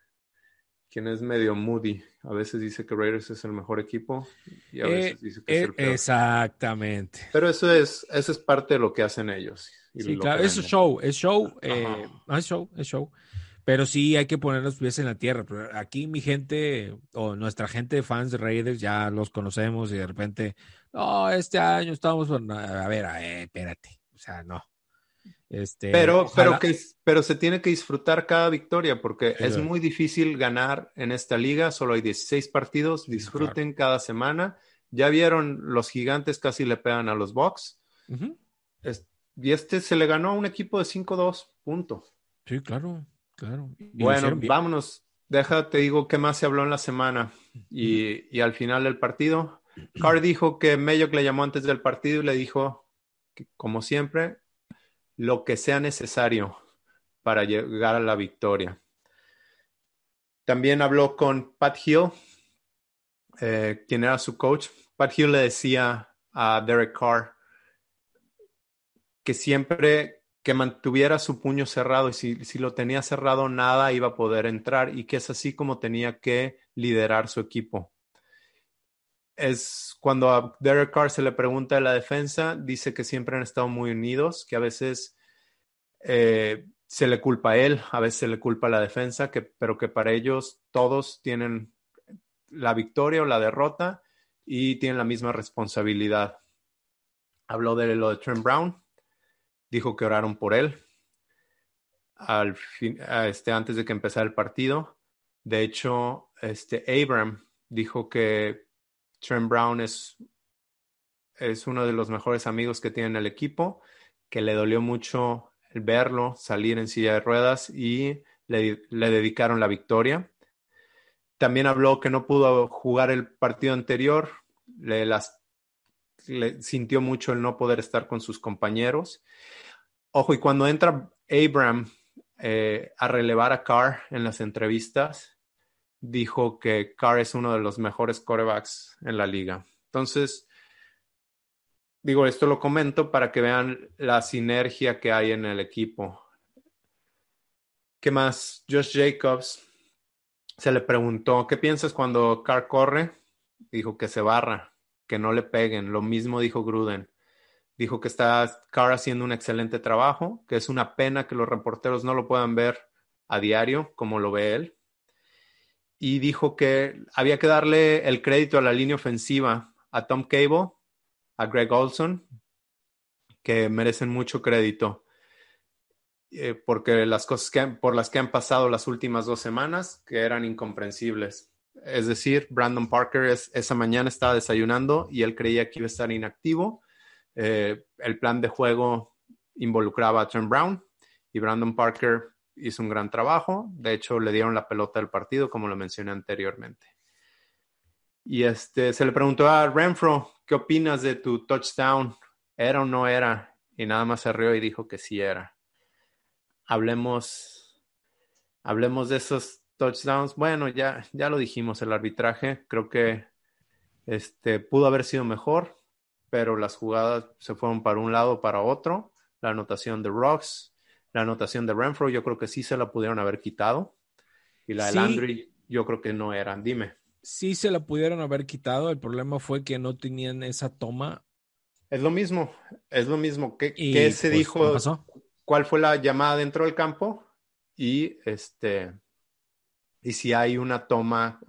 quien es medio moody. A veces dice que Raiders es el mejor equipo y a veces dice que es el eh, peor. Exactamente. Pero eso es, eso es parte de lo que hacen ellos. Sí, claro, es show, es show, eh, es show, es show. Pero sí hay que poner los pies en la tierra. aquí mi gente o nuestra gente de fans de Raiders ya los conocemos y de repente, no, este año estamos, a ver, espérate, o sea, no. Este, pero, pero, que, pero se tiene que disfrutar cada victoria porque es muy difícil ganar en esta liga. Solo hay 16 partidos. Disfruten cada semana. Ya vieron, los gigantes casi le pegan a los Bucks. Y este se le ganó a un equipo de 5-2, punto. Sí, claro, claro. bueno, vámonos. Déjate, digo qué más se habló en la semana. Y, y al final del partido, Carr dijo que Mayock le llamó antes del partido y le dijo que, como siempre, lo que sea necesario para llegar a la victoria. También habló con Pat Hill, eh, quien era su coach. Pat Hill le decía a Derek Carr que siempre que mantuviera su puño cerrado y si, si, lo tenía cerrado nada iba a poder entrar y que es así como tenía que liderar su equipo. Es cuando a Derek Carr se le pregunta de la defensa, dice que siempre han estado muy unidos, que a veces eh, se le culpa a él, a veces se le culpa a la defensa, que, pero que para ellos todos tienen la victoria o la derrota y tienen la misma responsabilidad. Habló de lo de Trent Brown, dijo que oraron por él al fin, este, antes de que empezara el partido. De hecho, este, Abram dijo que Trent Brown es, es uno de los mejores amigos que tiene el equipo, que le dolió mucho verlo salir en silla de ruedas y le, dedicaron la victoria. También habló que no pudo jugar el partido anterior, le, las, sintió mucho el no poder estar con sus compañeros. Ojo, y cuando entra Abram eh, a relevar a Carr en las entrevistas, dijo que Carr es uno de los mejores corebacks en la liga. Entonces, digo, esto lo comento para que vean la sinergia que hay en el equipo. ¿Qué más? Josh Jacobs se le preguntó, ¿qué piensas cuando Carr corre? Dijo que se barra, que no le peguen. Lo mismo dijo Gruden. Dijo que está Carr haciendo un excelente trabajo, que es una pena que los reporteros no lo puedan ver a diario como lo ve él. Y dijo que había que darle el crédito a la línea ofensiva, a Tom Cable, a Greg Olson, que merecen mucho crédito. Eh, porque las cosas que, por las que han pasado las últimas dos semanas, que eran incomprensibles. Es decir, Brandon Parker esa mañana estaba desayunando y él creía que iba a estar inactivo. Eh, el plan de juego involucraba a Trent Brown y Brandon Parker hizo un gran trabajo. De hecho, le dieron la pelota del partido, como lo mencioné anteriormente. Y este, se le preguntó a Renfro, ¿qué opinas de tu touchdown? ¿Era o no era? Y nada más se rió y dijo que sí era. Hablemos, hablemos de esos touchdowns. Bueno, ya, ya lo dijimos, el arbitraje creo que este, pudo haber sido mejor, pero las jugadas se fueron para un lado o para otro. La anotación de Rocks, la anotación de Renfro, yo creo que sí se la pudieron haber quitado. Y la de Landry, yo creo que no eran. Dime. Sí se la pudieron haber quitado. El problema fue que no tenían esa toma. Es lo mismo, es lo mismo. ¿Qué, ¿qué se pues, dijo? ¿Cuál fue la llamada dentro del campo? Y este y si hay una toma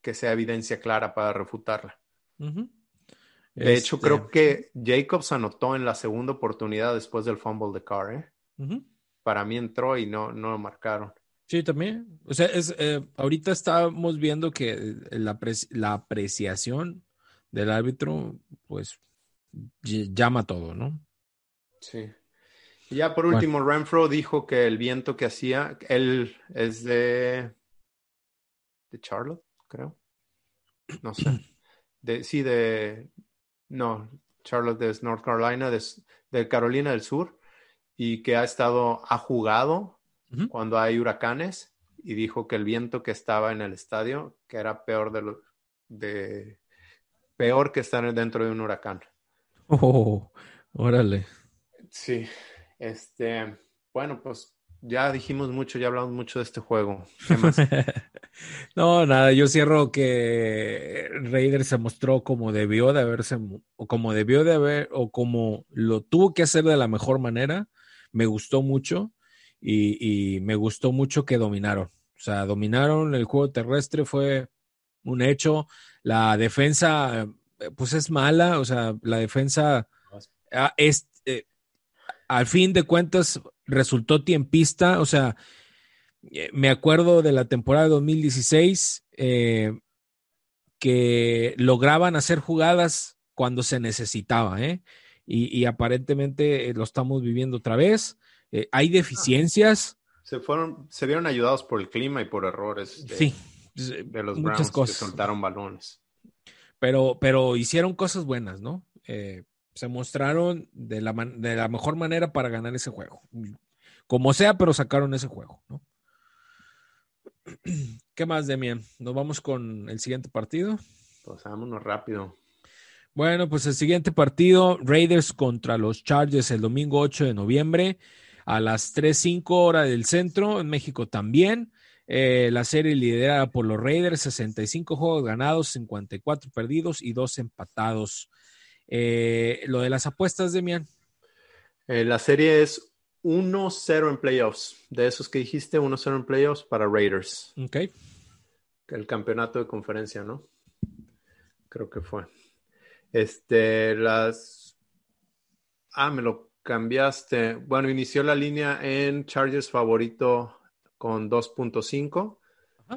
que sea evidencia clara para refutarla. De hecho, creo este, que Jacobs anotó en la segunda oportunidad después del fumble de Carr. ¿eh? Para mí entró y no, no lo marcaron. Sí, también. O sea, es, eh, ahorita estamos viendo que la, la, apreciación del árbitro, pues, llama todo, ¿no? Sí. Y ya por último, Renfro dijo que el viento que hacía, él es de de Charlotte, creo. No sé. De, sí, de. No, Charlotte es North Carolina, de, Carolina del Sur, y que ha estado, ha jugado cuando hay huracanes, y dijo que el viento que estaba en el estadio, que era peor de lo, de peor que estar dentro de un huracán. Oh, órale. Sí, este, bueno, pues ya dijimos mucho, ya hablamos mucho de este juego. ¿Qué más? no, nada, yo cierro que Raider se mostró como debió de haberse, o como debió de haber, o como lo tuvo que hacer de la mejor manera. Me gustó mucho y, me gustó mucho que dominaron. O sea, dominaron el juego terrestre, fue un hecho. La defensa, pues es mala, o sea, la defensa ah, es, eh, al fin de cuentas resultó tiempista, o sea, eh, me acuerdo de la temporada de 2016 eh, que lograban hacer jugadas cuando se necesitaba, ¿eh? Y, aparentemente lo estamos viviendo otra vez. hay deficiencias. Se fueron, se vieron ayudados por el clima y por errores de, sí, de los Browns que soltaron balones. Pero, pero hicieron cosas buenas, ¿no? se mostraron de la, de la mejor manera para ganar ese juego. Como sea, pero sacaron ese juego, ¿no? ¿Qué más, Demian? ¿Nos vamos con el siguiente partido? Pues vámonos rápido. Bueno, pues el siguiente partido, Raiders contra los Chargers el domingo 8 de noviembre a las 3.05 hora del centro, en México también. Eh, la serie liderada por los Raiders, 65 juegos ganados, 54 perdidos y 2 empatados. Eh, lo de las apuestas, Demian. Eh, la serie es 1-0 en playoffs. De esos que dijiste, 1-0 en playoffs para Raiders. Ok. El campeonato de conferencia, ¿no? Creo que fue. Este, las. Ah, me lo cambiaste. Bueno, inició la línea en Chargers favorito con 2.5.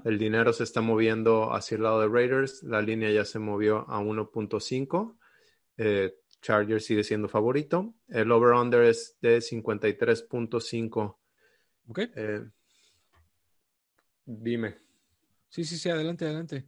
El dinero se está moviendo hacia el lado de Raiders. La línea ya se movió a 1.5. Eh, Chargers sigue siendo favorito. El over-under es de 53.5. Ok. Eh, dime. Sí, sí, sí, adelante, adelante.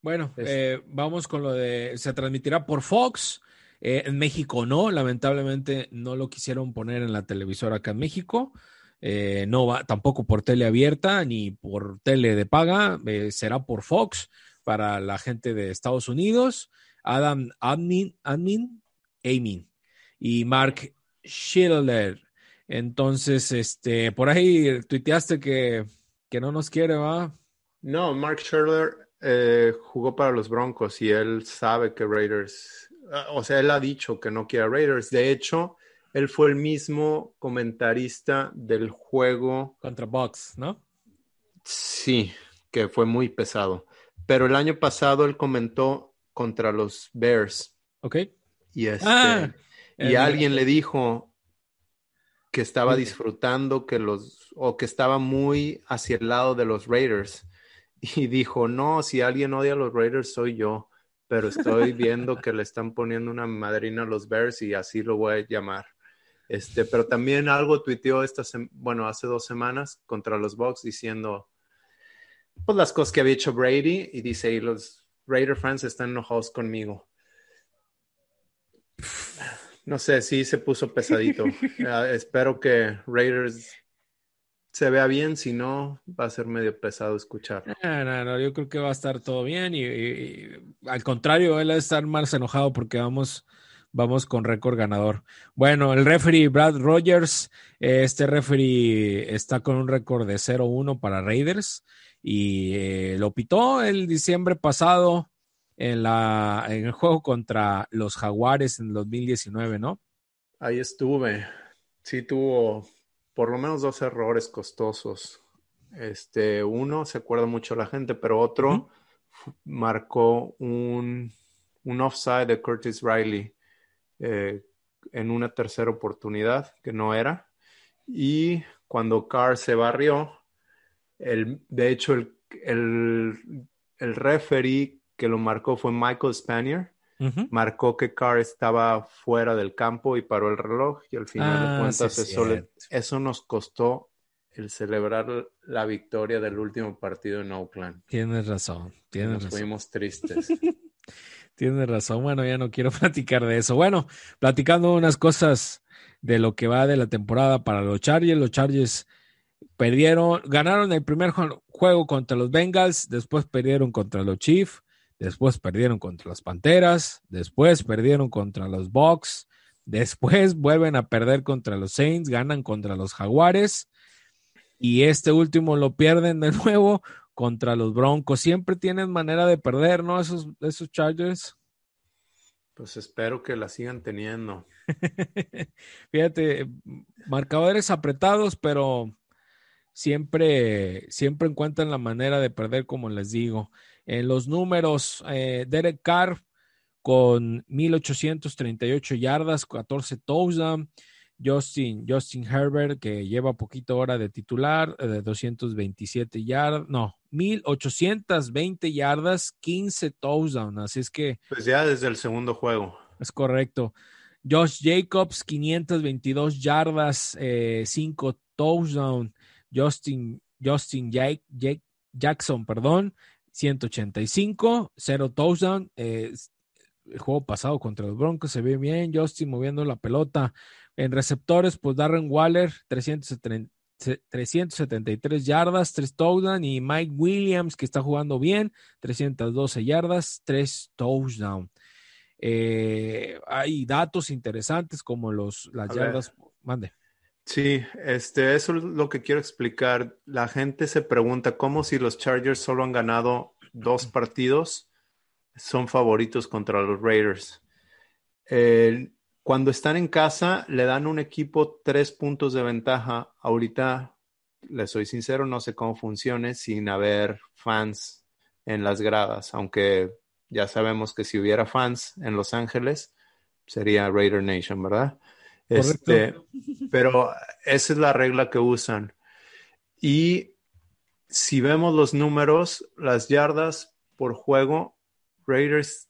Bueno, eh, vamos con lo de. Se transmitirá por Fox. en México no, lamentablemente no lo quisieron poner en la televisora acá en México. no va tampoco por tele abierta ni por tele de paga. será por Fox para la gente de Estados Unidos. Adam Admin, Admin, Amin y Mark Schiller. Entonces, este, por ahí tuiteaste que, que no nos quiere, ¿va? No, Mark Schiller eh, jugó para los Broncos y él sabe que Raiders, ah, o sea, él ha dicho que no quiere Raiders. De hecho, él fue el mismo comentarista del juego. Contra Bucks, ¿no? Sí, que fue muy pesado. Pero el año pasado él comentó contra los Bears. Ok. Y, este, Ah, y el- alguien le dijo que estaba disfrutando que los, o que estaba muy hacia el lado de los Raiders. Y dijo, no, si alguien odia a los Raiders soy yo, pero estoy viendo que le están poniendo una madrina a los Bears y así lo voy a llamar. Este, pero también algo tuiteó esta bueno, hace dos semanas contra los Bucks diciendo pues las cosas que había hecho Brady y dice, y los Raider fans están enojados conmigo. No sé, sí se puso pesadito. Ah, espero que Raiders se vea bien, si no, va a ser medio pesado escuchar. No, no, no, yo creo que va a estar todo bien y, y- y al contrario, él va a estar más enojado porque vamos, vamos con récord ganador. Bueno, el referee Brad Rogers, este referee está con un récord de 0-1 para Raiders y eh, lo pitó el diciembre pasado en, la, en el juego contra los Jaguares en 2019, ¿no? Ahí estuve. Sí tuvo por lo menos dos errores costosos. Este, uno se acuerda mucho la gente, pero otro marcó un, un offside de Curtis Riley eh, en una tercera oportunidad que no era. Y cuando Carr se barrió, el, de hecho, el, el, el referee que lo marcó fue Michael Spanier marcó que Carr estaba fuera del campo y paró el reloj y al final Ah, de cuentas sí, eso, le- eso nos costó el celebrar la victoria del último partido en Oakland. Tienes razón, tienes Nos razón. fuimos tristes. Tienes razón. Bueno, ya no quiero platicar de eso. Bueno, platicando unas cosas de lo que va de la temporada para los Chargers. Los Chargers perdieron, ganaron el primer ju- juego contra los Bengals, después perdieron contra los Chiefs, después perdieron contra las Panteras, después perdieron contra los Bucks, después vuelven a perder contra los Saints, ganan contra los Jaguares y este último lo pierden de nuevo contra los Broncos. Siempre tienen manera de perder, ¿no? Esos, esos Chargers. Pues espero que la sigan teniendo. Fíjate, marcadores apretados, pero siempre, siempre encuentran la manera de perder, como les digo. En los números, eh, Derek Carr con 1838 yardas, 14 touchdowns. Justin, Justin Herbert, que lleva poquito hora de titular, eh, de 227 yardas, no, 1820 yardas, 15 touchdowns. Así es que Pues ya desde el segundo juego. es correcto. Josh Jacobs, 522 yardas, 5 touchdowns. Justin, Justin Ja- Ja- Jackson, perdón, 185, 0 touchdown. Eh, el juego pasado contra los Broncos se ve bien. Justin moviendo la pelota. En receptores, pues Darren Waller, 370 373 yardas, 3 touchdowns. Y Mike Williams, que está jugando bien, 312 yardas, 3 touchdowns. Eh, hay datos interesantes como los, las A ver. yardas. Mande. Sí, este, eso es lo que quiero explicar. La gente se pregunta cómo si los Chargers solo han ganado dos partidos, son favoritos contra los Raiders. Cuando están en casa, le dan un equipo tres puntos de ventaja. Ahorita, les soy sincero, no sé cómo funcione sin haber fans en las gradas, aunque ya sabemos que si hubiera fans en Los Ángeles, sería Raider Nation, ¿verdad? Este, pero esa es la regla que usan. Y si vemos los números, las yardas por juego, Raiders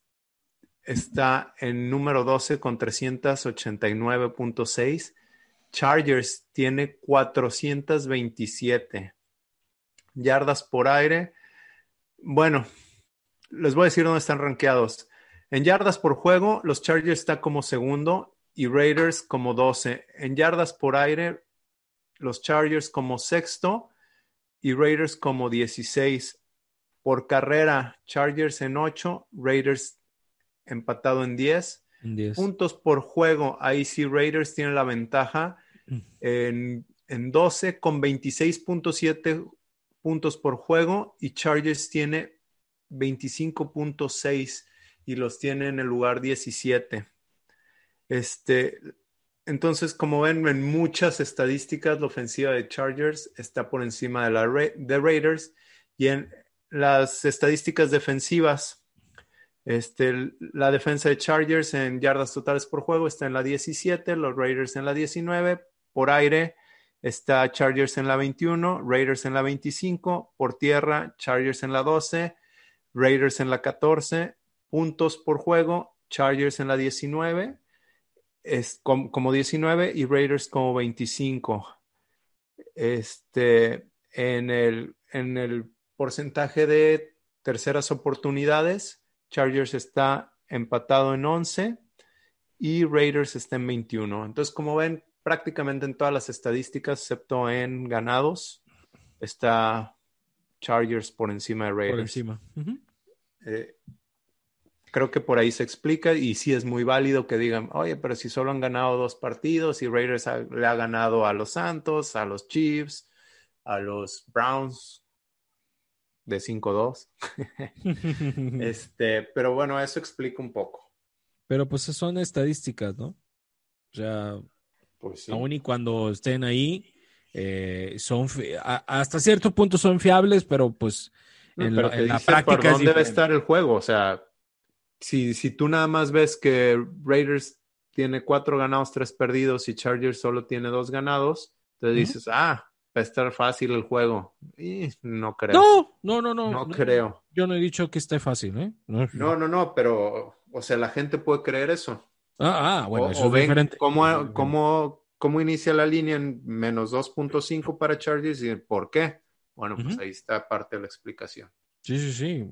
está en número 12 con 389.6. Chargers tiene 427 yardas por aire. Bueno, les voy a decir dónde están rankeados. En yardas por juego, los Chargers está como segundo y Raiders como 12. En yardas por aire, los Chargers como sexto y Raiders como 16. Por carrera, Chargers en 8, Raiders empatado en 10. Un 10. Puntos por juego, ahí sí Raiders tiene la ventaja en, en 12 con 26.7 puntos por juego y Chargers tiene 25.6 y los tiene en el lugar 17. Este, entonces, como ven, en muchas estadísticas, la ofensiva de Chargers está por encima de la de Raiders y en las estadísticas defensivas, Este, la defensa de Chargers en yardas totales por juego está en la 17, los Raiders en la 19. Por aire está Chargers en la 21, Raiders en la 25. Por tierra, Chargers en la 12, Raiders en la 14. Puntos por juego, Chargers en la 19, es como, como 19 y Raiders como 25. Este, en el, en el porcentaje de terceras oportunidades, Chargers está empatado en 11 y Raiders está en 21. Entonces, como ven, prácticamente en todas las estadísticas, excepto en ganados, está Chargers por encima de Raiders. Por encima. eh, creo que por ahí se explica y sí es muy válido que digan, oye, pero si solo han ganado dos partidos y Raiders ha, le ha ganado a los Santos, a los Chiefs, a los Browns, de 5-2. este, pero bueno, eso explica un poco. Pero pues son estadísticas, ¿no? O sea, pues sí. aún y cuando estén ahí, eh, son a, hasta cierto punto son fiables, pero pues en, pero la, en la, práctica por dónde debe estar el juego. O sea, si, si tú nada más ves que Raiders tiene cuatro ganados, tres perdidos y Chargers solo tiene dos ganados, entonces uh -huh. dices, ah, va a estar fácil el juego. Y no creo. No, no, no, no. No, creo. Yo no he dicho que esté fácil, ¿eh? No, no, no, no pero, o sea, la gente puede creer eso. Ah, ah bueno, o, eso o es diferente. Cómo, cómo, cómo inicia la línea en menos 2.5 para Chargers y por qué. Bueno, pues uh -huh. ahí está parte de la explicación. Sí, sí, sí.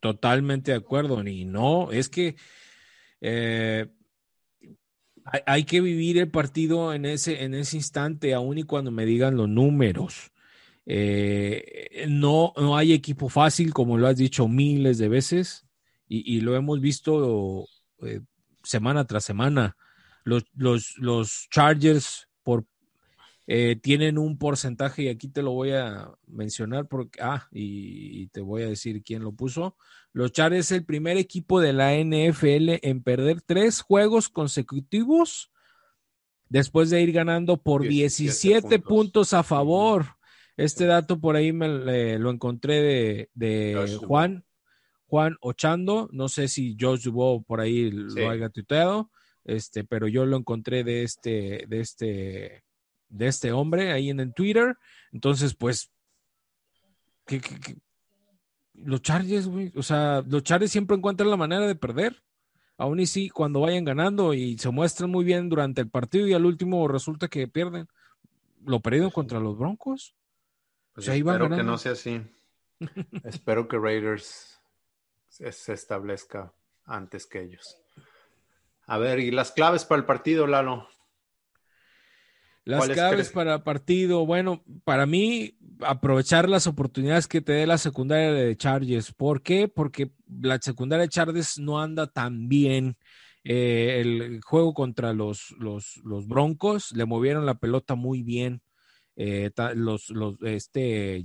Totalmente de acuerdo. Y no, es que eh, hay, hay, que vivir el partido en ese, en ese instante, aun y cuando me digan los números. Eh, no, no hay equipo fácil, como lo has dicho miles de veces, y, y lo hemos visto eh, semana tras semana. Los, los, los Chargers por, eh, tienen un porcentaje, y aquí te lo voy a mencionar, porque, ah, y, y, te voy a decir quién lo puso. Los Chargers es el primer equipo de la NFL en perder tres juegos consecutivos después de ir ganando por 17, 17 puntos. puntos. a favor. Este dato por ahí me eh, lo encontré de, de Juan, Juan Ochando. No sé si Josh Dubois por ahí sí. lo haya tuiteado, este, pero yo lo encontré de este, de este, de este hombre ahí en el Twitter. Entonces, pues, ¿qué, qué, qué? los Chargers, güey, o sea, los Chargers siempre encuentran la manera de perder. Aún y sí, cuando vayan ganando y se muestran muy bien durante el partido y al último resulta que pierden. Lo perdido contra los Broncos. Pues o sea, espero que no sea así. espero que Raiders se, se, establezca antes que ellos. A ver, y las claves para el partido, Lalo. Las claves para el partido, bueno, para mí aprovechar las oportunidades que te dé la secundaria de Chargers. ¿Por qué? Porque la secundaria de Chargers no anda tan bien. Eh, el juego contra los, los, los, Broncos le movieron la pelota muy bien. Eh, los, los, este,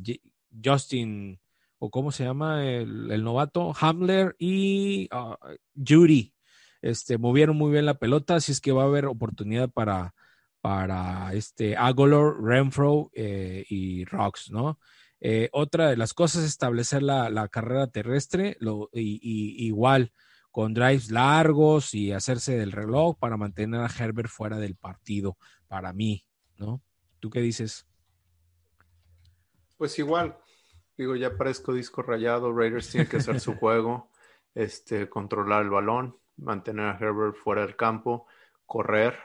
Justin, o cómo se llama el, el novato, Hamler y uh, Judy, este, movieron muy bien la pelota, así es que va a haber oportunidad para, para este Agolor, Renfro eh, y Rocks, ¿no? Eh, otra de las cosas es establecer la, la carrera terrestre, lo, y, y, igual con drives largos y hacerse del reloj para mantener a Herbert fuera del partido, para mí, ¿no? ¿Tú qué dices? Pues igual, digo, ya parezco disco rayado, Raiders tiene que hacer su juego, este, controlar el balón, mantener a Herbert fuera del campo, correr,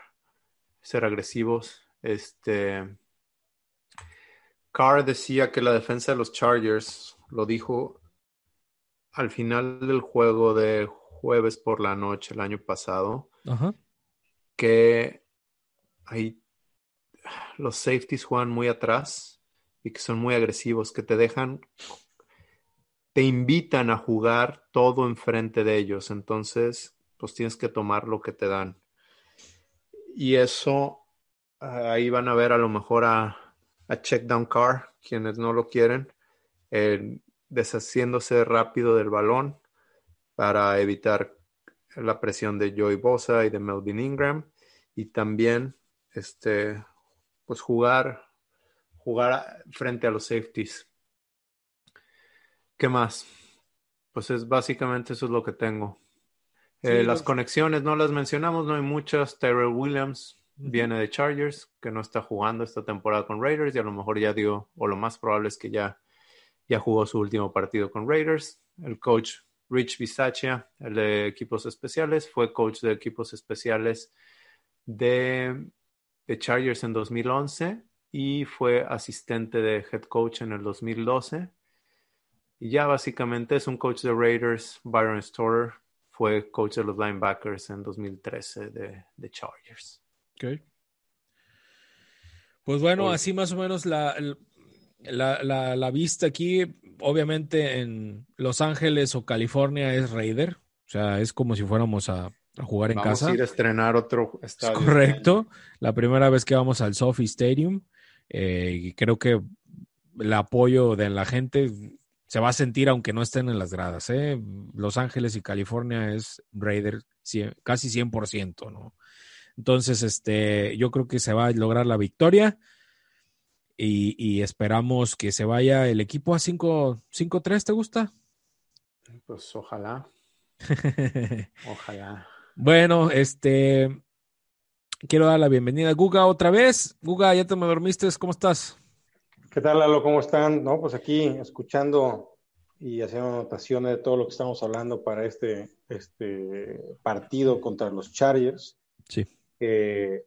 ser agresivos. Este Carr decía que la defensa de los Chargers lo dijo al final del juego de jueves por la noche el año pasado, -huh. que ahí los safeties juegan muy atrás y que son muy agresivos, que te dejan, te invitan a jugar todo enfrente de ellos. Entonces, pues tienes que tomar lo que te dan y eso ahí van a ver a lo mejor a, a check down car quienes no lo quieren eh, deshaciéndose rápido del balón para evitar la presión de Joey Bosa y de Melvin Ingram y también este pues jugar jugar frente a los safeties ¿qué más? pues es básicamente eso es lo que tengo. Eh, las conexiones no las mencionamos, no hay muchas. Tyrell Williams viene de Chargers, que no está jugando esta temporada con Raiders y a lo mejor ya dio, o lo más probable es que ya, ya jugó su último partido con Raiders. El coach Rich Bisaccia, el de equipos especiales, fue coach de equipos especiales de, de Chargers en 2011 y fue asistente de head coach en el 2012. Y ya básicamente es un coach de Raiders. Byron Storer fue coach de los linebackers en 2013 de, de Chargers. Ok. Pues bueno, así más o menos la, la, la, vista aquí, obviamente en Los Ángeles o California es Raider. O sea, es como si fuéramos a, jugar en casa. Vamos a ir a estrenar otro estadio. correcto. La primera vez que vamos al Sophie Stadium. Eh, y creo que el apoyo de la gente se va a sentir aunque no estén en las gradas. ¿eh? Los Ángeles y California es Raider casi 100%, ¿no? Entonces, este, yo creo que se va a lograr la victoria y, esperamos que se vaya el equipo a 5-3, ¿te gusta? Pues ojalá. ojalá. Bueno, este, quiero dar la bienvenida a Guga otra vez. Guga, ya te me dormiste, ¿cómo estás? ¿Qué tal, Lalo? ¿Cómo están? No, pues aquí escuchando y haciendo anotaciones de todo lo que estamos hablando para este, este partido contra los Chargers. Sí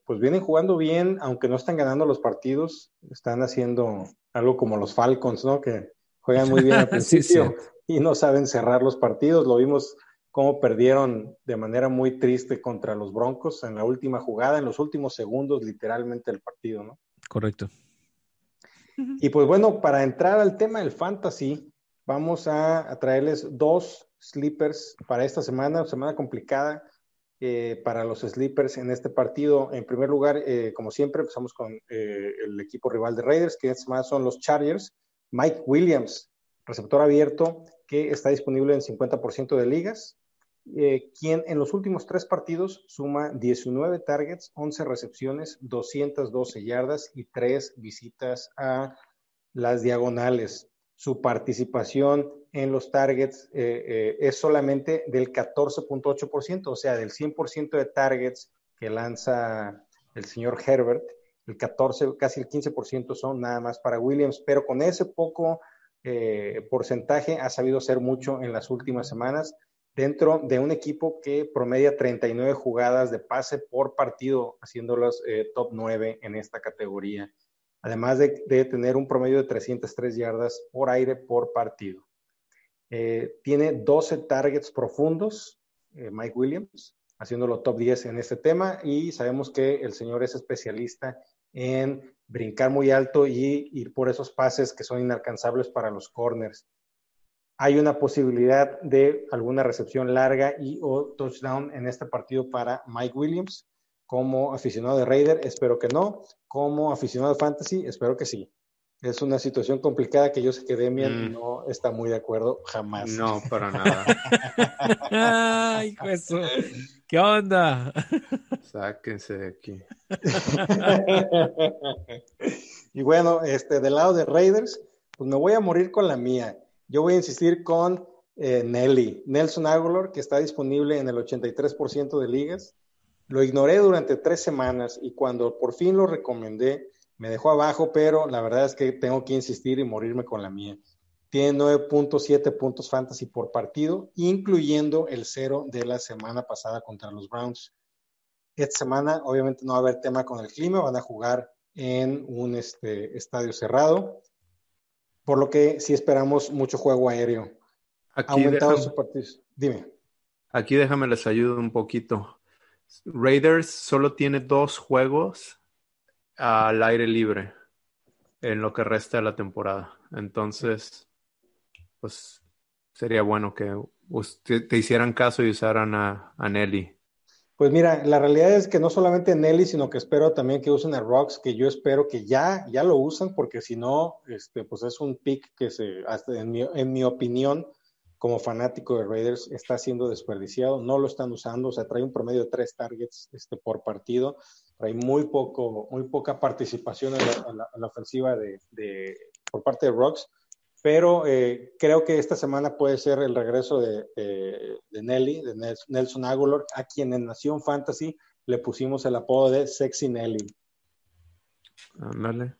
pues vienen jugando bien, aunque no están ganando los partidos, están haciendo algo como los Falcons, ¿no? Que juegan muy bien al principio y no saben cerrar los partidos. Lo vimos cómo perdieron de manera muy triste contra los Broncos en la última jugada, en los últimos segundos literalmente del partido, ¿no? Correcto. Y pues bueno, para entrar al tema del fantasy, vamos a, traerles dos sleepers para esta semana, semana complicada eh, para los sleepers en este partido. En primer lugar, eh, como siempre, empezamos con eh, el equipo rival de Raiders, que es más son los Chargers. Mike Williams, receptor abierto, que está disponible en 50% de ligas, quien en los últimos tres partidos suma 19 targets, 11 recepciones, 212 yardas y 3 visitas a las diagonales. Su participación en los targets eh, eh, es solamente del 14.8%, o sea, del 100% de targets que lanza el señor Herbert, el 14, casi el 15% son nada más para Williams, pero con ese poco eh, porcentaje ha sabido hacer mucho en las últimas semanas dentro de un equipo que promedia 39 jugadas de pase por partido, haciéndolas top 9 en esta categoría, además de, de tener un promedio de 303 yardas por aire por partido. Eh, tiene 12 targets profundos, eh, Mike Williams, haciéndolo top 10 en este tema y sabemos que el señor es especialista en brincar muy alto y ir por esos pases que son inalcanzables para los corners. Hay una posibilidad de alguna recepción larga y o touchdown en este partido para Mike Williams. Como aficionado de Raider, espero que no. Como aficionado de Fantasy, espero que sí. Es una situación complicada que yo sé que Demian mm. no está muy de acuerdo jamás. No, para nada. Ay, eso. ¿Qué onda? Sáquense de aquí. y bueno, este, del lado de Raiders, pues me voy a morir con la mía. Yo voy a insistir con eh, Nelly, Nelson Aguilar, que está disponible en el 83% de ligas. Lo ignoré durante tres semanas y cuando por fin lo recomendé, me dejó abajo, pero la verdad es que tengo que insistir y morirme con la mía. Tiene 9.7 puntos fantasy por partido, incluyendo el cero de la semana pasada contra los Browns. Esta semana, obviamente, no va a haber tema con el clima, van a jugar en un este, estadio cerrado, por lo que sí esperamos mucho juego aéreo. Aquí Aumentado su partido. Dime. Aquí déjame les ayudo un poquito. Raiders solo tiene dos juegos al aire libre en lo que resta de la temporada. Entonces, pues sería bueno que te hicieran caso y usaran a, Nelly. Pues mira, la realidad es que no solamente Nelly, sino que espero también que usen a Rocks, que yo espero que ya, ya lo usen, porque si no, este, pues es un pick que se, en mi, en mi opinión, como fanático de Raiders, está siendo desperdiciado, no lo están usando, o sea, trae un promedio de tres targets este, por partido hay muy, poco, muy poca participación en la, ofensiva de, por parte de Rocks. Pero eh, creo que esta semana puede ser el regreso de, de Nelly, de Nelson Aguilar, a quien en Nación Fantasy le pusimos el apodo de Sexy Nelly. Ándale.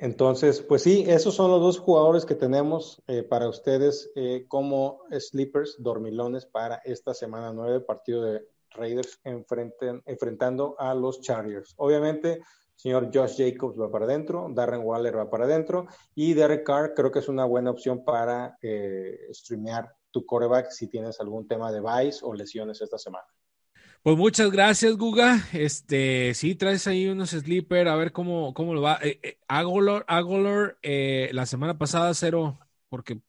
Entonces, pues sí, esos son los dos jugadores que tenemos eh, para ustedes eh, como sleepers, dormilones para esta semana 9, partido de Raiders enfrentando a los Chargers. Obviamente, señor Josh Jacobs va para adentro, Darren Waller va para adentro y Derek Carr creo que es una buena opción para eh, streamear tu coreback si tienes algún tema de vice o lesiones esta semana. Pues muchas gracias, Guga. Este, sí, traes ahí unos sleeper, a ver cómo, cómo lo va. Eh, eh Agolor, eh, la semana pasada cero, porque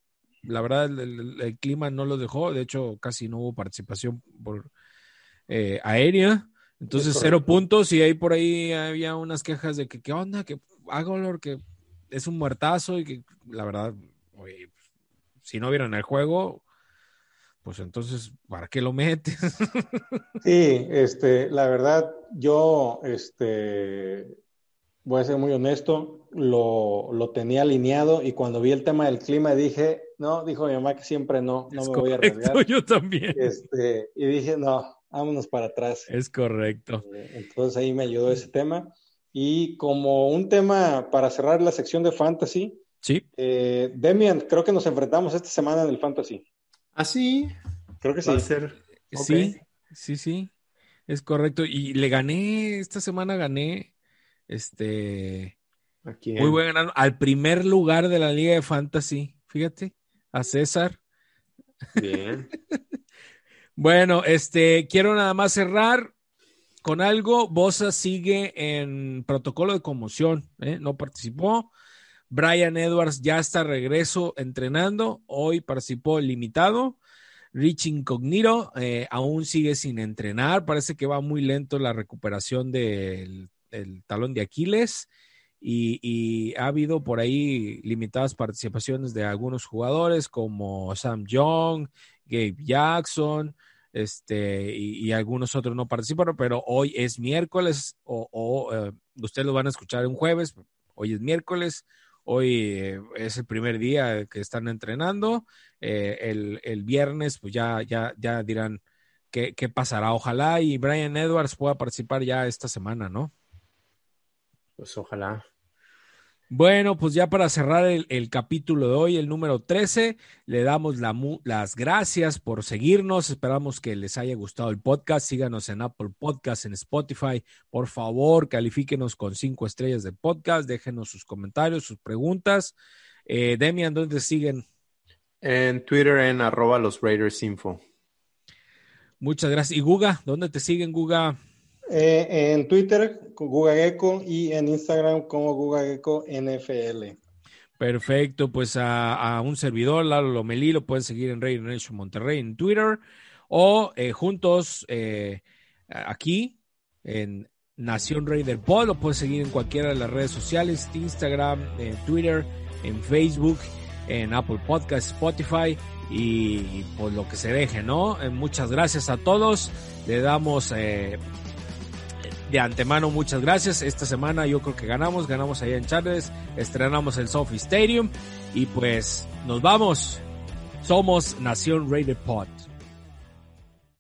la verdad el, clima no lo dejó. De hecho, casi no hubo participación por eh, aérea. Entonces, cero puntos. Y ahí por ahí había unas quejas de que, ¿qué onda? Que Agolor, que es un muertazo y que la verdad, si no vieron el juego, pues entonces, ¿para qué lo metes? sí, este, la verdad, yo, este, voy a ser muy honesto, lo, lo, tenía alineado y cuando vi el tema del clima dije, no, dijo mi mamá que siempre no, no me voy a arriesgar. Yo también. Este, y dije, no, vámonos para atrás. Es correcto. Eh, entonces ahí me ayudó ese tema. Y como un tema para cerrar la sección de fantasy, sí. Eh, Demian, creo que nos enfrentamos esta semana en el fantasy. Ah, sí. Creo que sí. Sí, sí, sí. Es correcto. Y le gané, esta semana gané, este... Muy buen ganado. Al primer lugar de la Liga de Fantasy. Fíjate, a César. Bien. bueno, este, quiero nada más cerrar con algo. Bosa sigue en protocolo de conmoción, ¿eh? no participó. Brian Edwards ya está regreso entrenando. Hoy participó limitado. Rich Incognito eh, aún sigue sin entrenar. Parece que va muy lento la recuperación del, talón de Aquiles. Y, ha habido por ahí limitadas participaciones de algunos jugadores como Sam Young, Gabe Jackson, este, y, algunos otros no participaron, pero hoy es miércoles o, eh, ustedes lo van a escuchar un jueves, hoy es miércoles, Hoy eh, es el primer día que están entrenando. Eh, el, viernes, pues ya, ya, ya dirán qué, qué, pasará. Ojalá y Brian Edwards pueda participar ya esta semana, ¿no? Pues ojalá. Bueno, pues ya para cerrar el, capítulo de hoy, el número 13, le damos las gracias por seguirnos. Esperamos que les haya gustado el podcast. Síganos en Apple Podcast, en Spotify. Por favor, califíquenos con cinco estrellas del podcast. Déjenos sus comentarios, sus preguntas. Eh, Demian, ¿dónde siguen? En Twitter, en arroba los Raiders Info. Muchas gracias. ¿Y Guga? ¿Dónde te siguen, Guga? Eh, en Twitter, Guga Gecko, y en Instagram como Guga Gecko NFL. Perfecto, pues a, un servidor, Lalo Lomelí, lo pueden seguir en Raider Nation Monterrey en Twitter o eh, juntos eh, aquí en Nación Raider Pod, lo pueden seguir en cualquiera de las redes sociales, Instagram, en Twitter, en Facebook, en Apple Podcast, Spotify y, por lo que se deje, ¿no? muchas gracias a todos, le damos de antemano, muchas gracias. Esta semana yo creo que ganamos, ganamos allá en Charles, estrenamos el Sophie Stadium y pues nos vamos. Somos Nación Rated Pod.